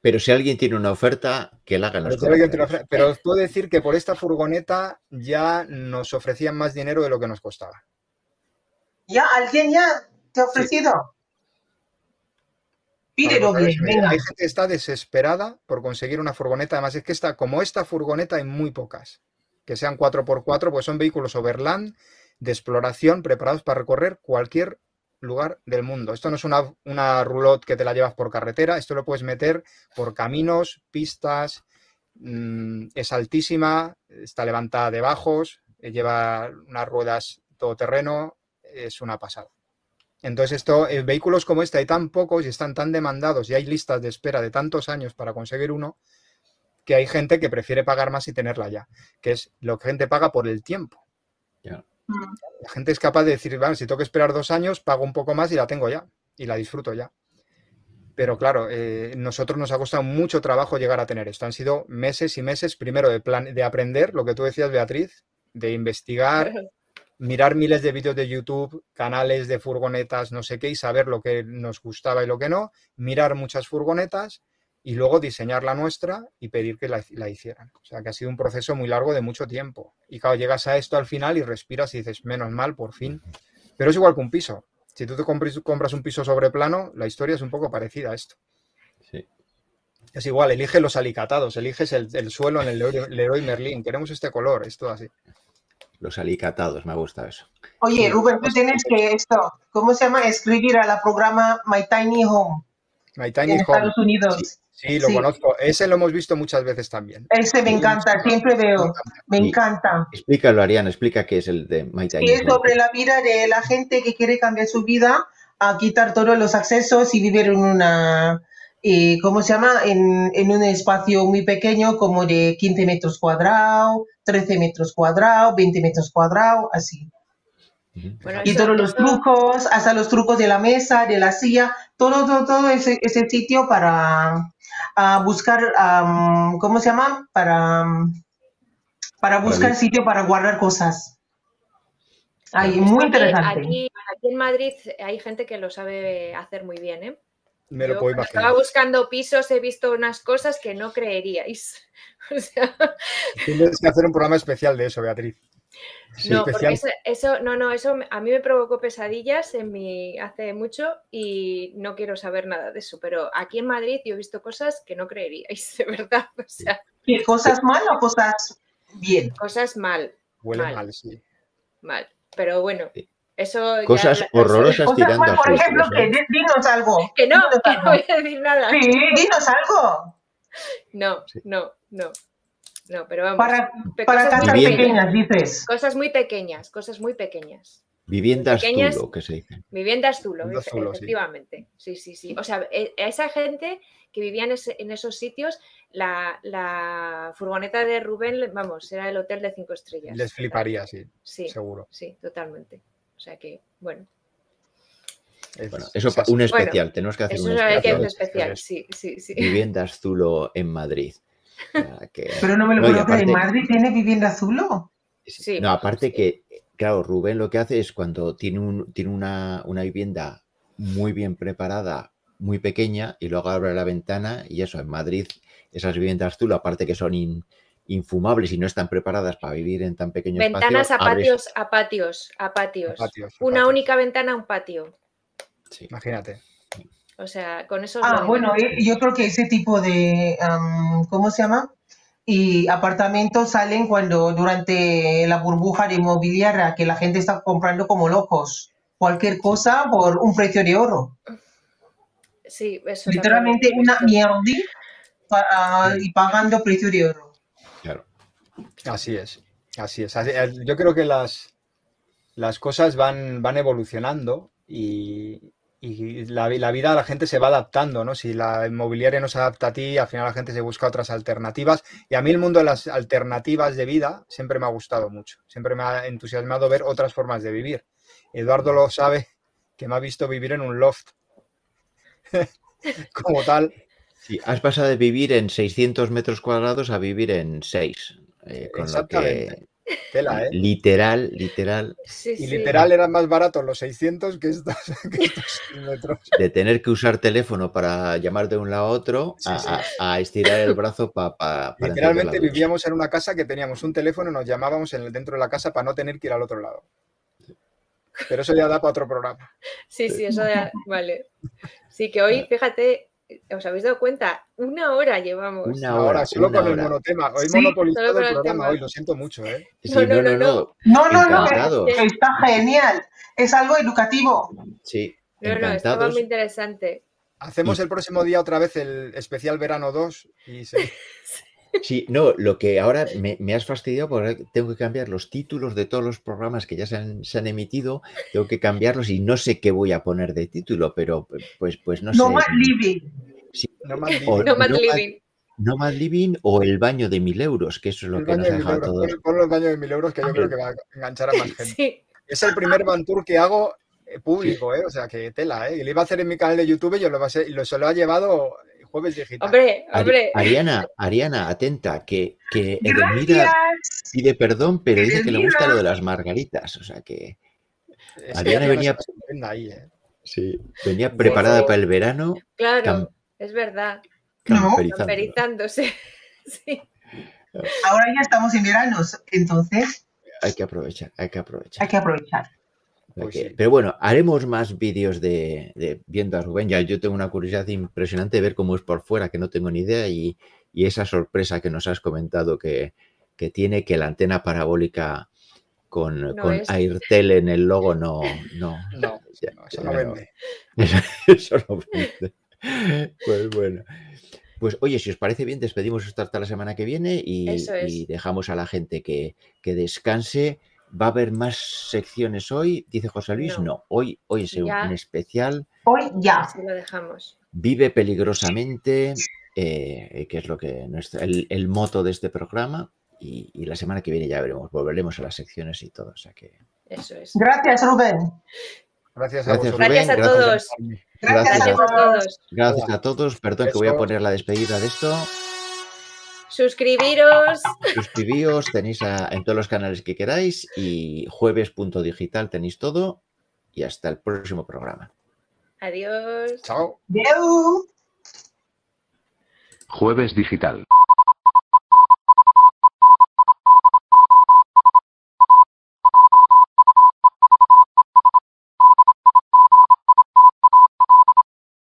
Pero si alguien tiene una oferta, que la haga pero, pero os puedo decir que por esta furgoneta ya nos ofrecían más dinero de lo que nos costaba. ¿Ya? ¿Alguien ya te ha ofrecido? Pide doble, venga. Hay gente que está desesperada por conseguir una furgoneta. Además, es que esta, como esta furgoneta hay muy pocas. Que sean 4x4, pues son vehículos overland de exploración preparados para recorrer cualquier lugar del mundo. Esto no es una, una roulotte que te la llevas por carretera, esto lo puedes meter por caminos, pistas, mm, es altísima, está levantada de bajos, eh, lleva unas ruedas todoterreno, es una pasada. Entonces, esto, eh, vehículos como este hay tan pocos y están tan demandados y hay listas de espera de tantos años para conseguir uno, que hay gente que prefiere pagar más y tenerla ya, que es lo que gente paga por el tiempo. La gente es capaz de decir, bueno, si tengo que esperar dos años, pago un poco más y la tengo ya, y la disfruto ya. Pero claro, eh, nosotros nos ha costado mucho trabajo llegar a tener esto. Han sido meses y meses, primero, de, plan, de aprender lo que tú decías, Beatriz, de investigar, mirar miles de vídeos de YouTube, canales de furgonetas, no sé qué, y saber lo que nos gustaba y lo que no, mirar muchas furgonetas y luego diseñar la nuestra y pedir que la, hicieran. O sea, que ha sido un proceso muy largo de mucho tiempo. Y claro, llegas a esto al final y respiras y dices, menos mal, por fin. Pero es igual que un piso. Si tú te compras un piso sobre plano, la historia es un poco parecida a esto. Sí. Es igual, eliges los alicatados, eliges el, suelo en el Leroy Merlin. Queremos este color, es todo así. Los alicatados, me gusta eso. Oye, Rubén, tú tienes que esto, ¿cómo se llama? Escribir a la programa My Tiny Home. My Tiny Home. Estados Unidos. Sí, lo conozco. Ese lo hemos visto muchas veces también. Ese me encanta, siempre veo. Me encanta. Explícalo, Ariana, explica qué es el de My Tiny Es sobre la vida de la gente que quiere cambiar su vida, a quitar todos los accesos y vivir en una, eh, ¿cómo se llama? En, en, un espacio muy pequeño, como de 15 metros cuadrados, 13 metros cuadrados, 20 metros cuadrados, así y todos los trucos, hasta los trucos de la mesa, de la silla, todo, todo, todo ese, ese sitio para buscar, ¿cómo se llama? Para, para buscar sitio para guardar cosas. Ay, muy interesante. Aquí, en Madrid hay gente que lo sabe hacer muy bien, ¿eh? Me lo puedo imaginar. Estaba buscando pisos, he visto unas cosas que no creeríais. Tienes que hacer un programa especial de eso, Beatriz no, porque eso, no, no, eso a mí me provocó pesadillas en mi hace mucho y no quiero saber nada de eso. Pero aquí en Madrid yo he visto cosas que no creeríais, de verdad. O sea, ¿Cosas mal o cosas bien? Cosas mal. Huele mal, sí. Mal. Pero bueno, eso. Cosas horrorosas tirando Por ejemplo, que dinos algo. Que no, que no voy a decir nada. Sí, dinos algo. No, no, no. No, pero vamos. Para, para casas pequeñas, dices. Cosas muy pequeñas, cosas muy pequeñas. Viviendas Zulo, que se dice. Viviendas Zulo, efectivamente. Sí. sí, sí, O sea, e, esa gente que vivía en, esos sitios, la, furgoneta de Rubén, vamos, era el hotel de cinco estrellas. Les fliparía, sí, sí seguro. Sí, totalmente. O sea que, bueno. Bueno, eso un especial, tenemos que hacer un especial. un especial, sí, sí, sí. Viviendas Zulo en Madrid. Pero no me lo puedo creer. ¿En Madrid tiene vivienda azul? Sí. No, aparte que, claro, Rubén lo que hace es cuando tiene, un, tiene una, vivienda muy bien preparada, muy pequeña, y luego abre la ventana, y eso, en Madrid, esas viviendas azul, aparte que son infumables y no están preparadas para vivir en tan pequeños Ventanas a patios, a patios, a patios, Una única ventana, un patio. Imagínate. O sea, con eso... Ah, bueno, eh, yo creo que ese tipo de, ¿cómo se llama? Y apartamentos salen cuando durante la burbuja de inmobiliaria que la gente está comprando como locos cualquier cosa por un precio de oro. Sí, eso. Literalmente una mierda y pagando precio de oro. Así es, así es. Yo creo que las, las cosas van, van evolucionando y, la, la, vida la gente se va adaptando, ¿no? Si la inmobiliaria no se adapta a ti, al final la gente se busca otras alternativas. Y a mí el mundo de las alternativas de vida siempre me ha gustado mucho. Siempre me ha entusiasmado ver otras formas de vivir. Eduardo lo sabe, que me ha visto vivir en un loft. Como tal. Has pasado de vivir en 600 metros cuadrados a vivir en 6. Eh, con lo que ¿eh? Literal, literal. y literal eran más baratos los 600 que estos, metros. De tener que usar teléfono para llamar de un lado a otro a, estirar el brazo para... Literalmente vivíamos en una casa que teníamos un teléfono y nos llamábamos en el, dentro de la casa para no tener que ir al otro lado. Pero eso ya da para otro programa. Sí, sí, eso ya, vale. Sí, que hoy, fíjate, ¿Os habéis dado cuenta? Una hora llevamos. Una hora, solo con el monotema. Hoy monopolizado el programa, hoy lo siento mucho, ¿eh? no, no, no, no. No, no, no, está genial. Es algo educativo. Sí. No, no, está muy interesante. Hacemos el próximo día otra vez el especial verano 2 y se... Sí, no, lo que ahora me, has fastidiado porque tengo que cambiar los títulos de todos los programas que ya se han, emitido, tengo que cambiarlos y no sé qué voy a poner de título, pero pues, pues no, sé. No más living. no más living. no, más living. No más living o el baño de mil euros, que eso es lo que nos ha dejado todo. Pon el baño de mil euros que yo creo que va a enganchar a más gente. Es el primer Van Tour que hago eh, público, ¿eh? O sea, que tela, ¿eh? Y lo iba a hacer en mi canal de YouTube y yo lo, va a y lo, se lo ha llevado jueves digital. Hombre, hombre. Ariana, Ariana, atenta, que, que Edelmira pide perdón, pero dice que le gusta lo de las margaritas. O sea que. Ariana venía. Ahí, ¿eh? Sí, venía preparada para el verano. Claro, es verdad. Camperizándose. sí. Ahora ya estamos en verano, entonces. Hay que aprovechar, hay que aprovechar. Hay que aprovechar. Pues pero bueno, haremos más vídeos de, viendo a Rubén. Ya yo tengo una curiosidad impresionante de ver cómo es por fuera, que no tengo ni idea, y, esa sorpresa que nos has comentado que, tiene que la antena parabólica con, Airtel en el logo no. No, no, eso no vende. Eso, no vende. Pues bueno. Pues oye, si os parece bien, despedimos esto hasta la semana que viene y, dejamos a la gente que, que descanse. ¿Va a haber más secciones hoy? Dice José Luis. No, hoy, hoy es un especial. Hoy ya. Así lo dejamos. Vive peligrosamente, eh, que es lo que nuestro, el, moto de este programa. Y, la semana que viene ya veremos, volveremos a las secciones y todo. O sea que... Eso es. Gracias, Rubén. Gracias a, Gracias, Gracias a todos. Gracias, a todos. Gracias a todos. Perdón que voy a poner la despedida de esto. Suscribiros. Suscribíos, tenéis en todos los canales que queráis y jueves.digital tenéis todo y hasta el próximo programa. Adiós. Chao. Jueves Digital.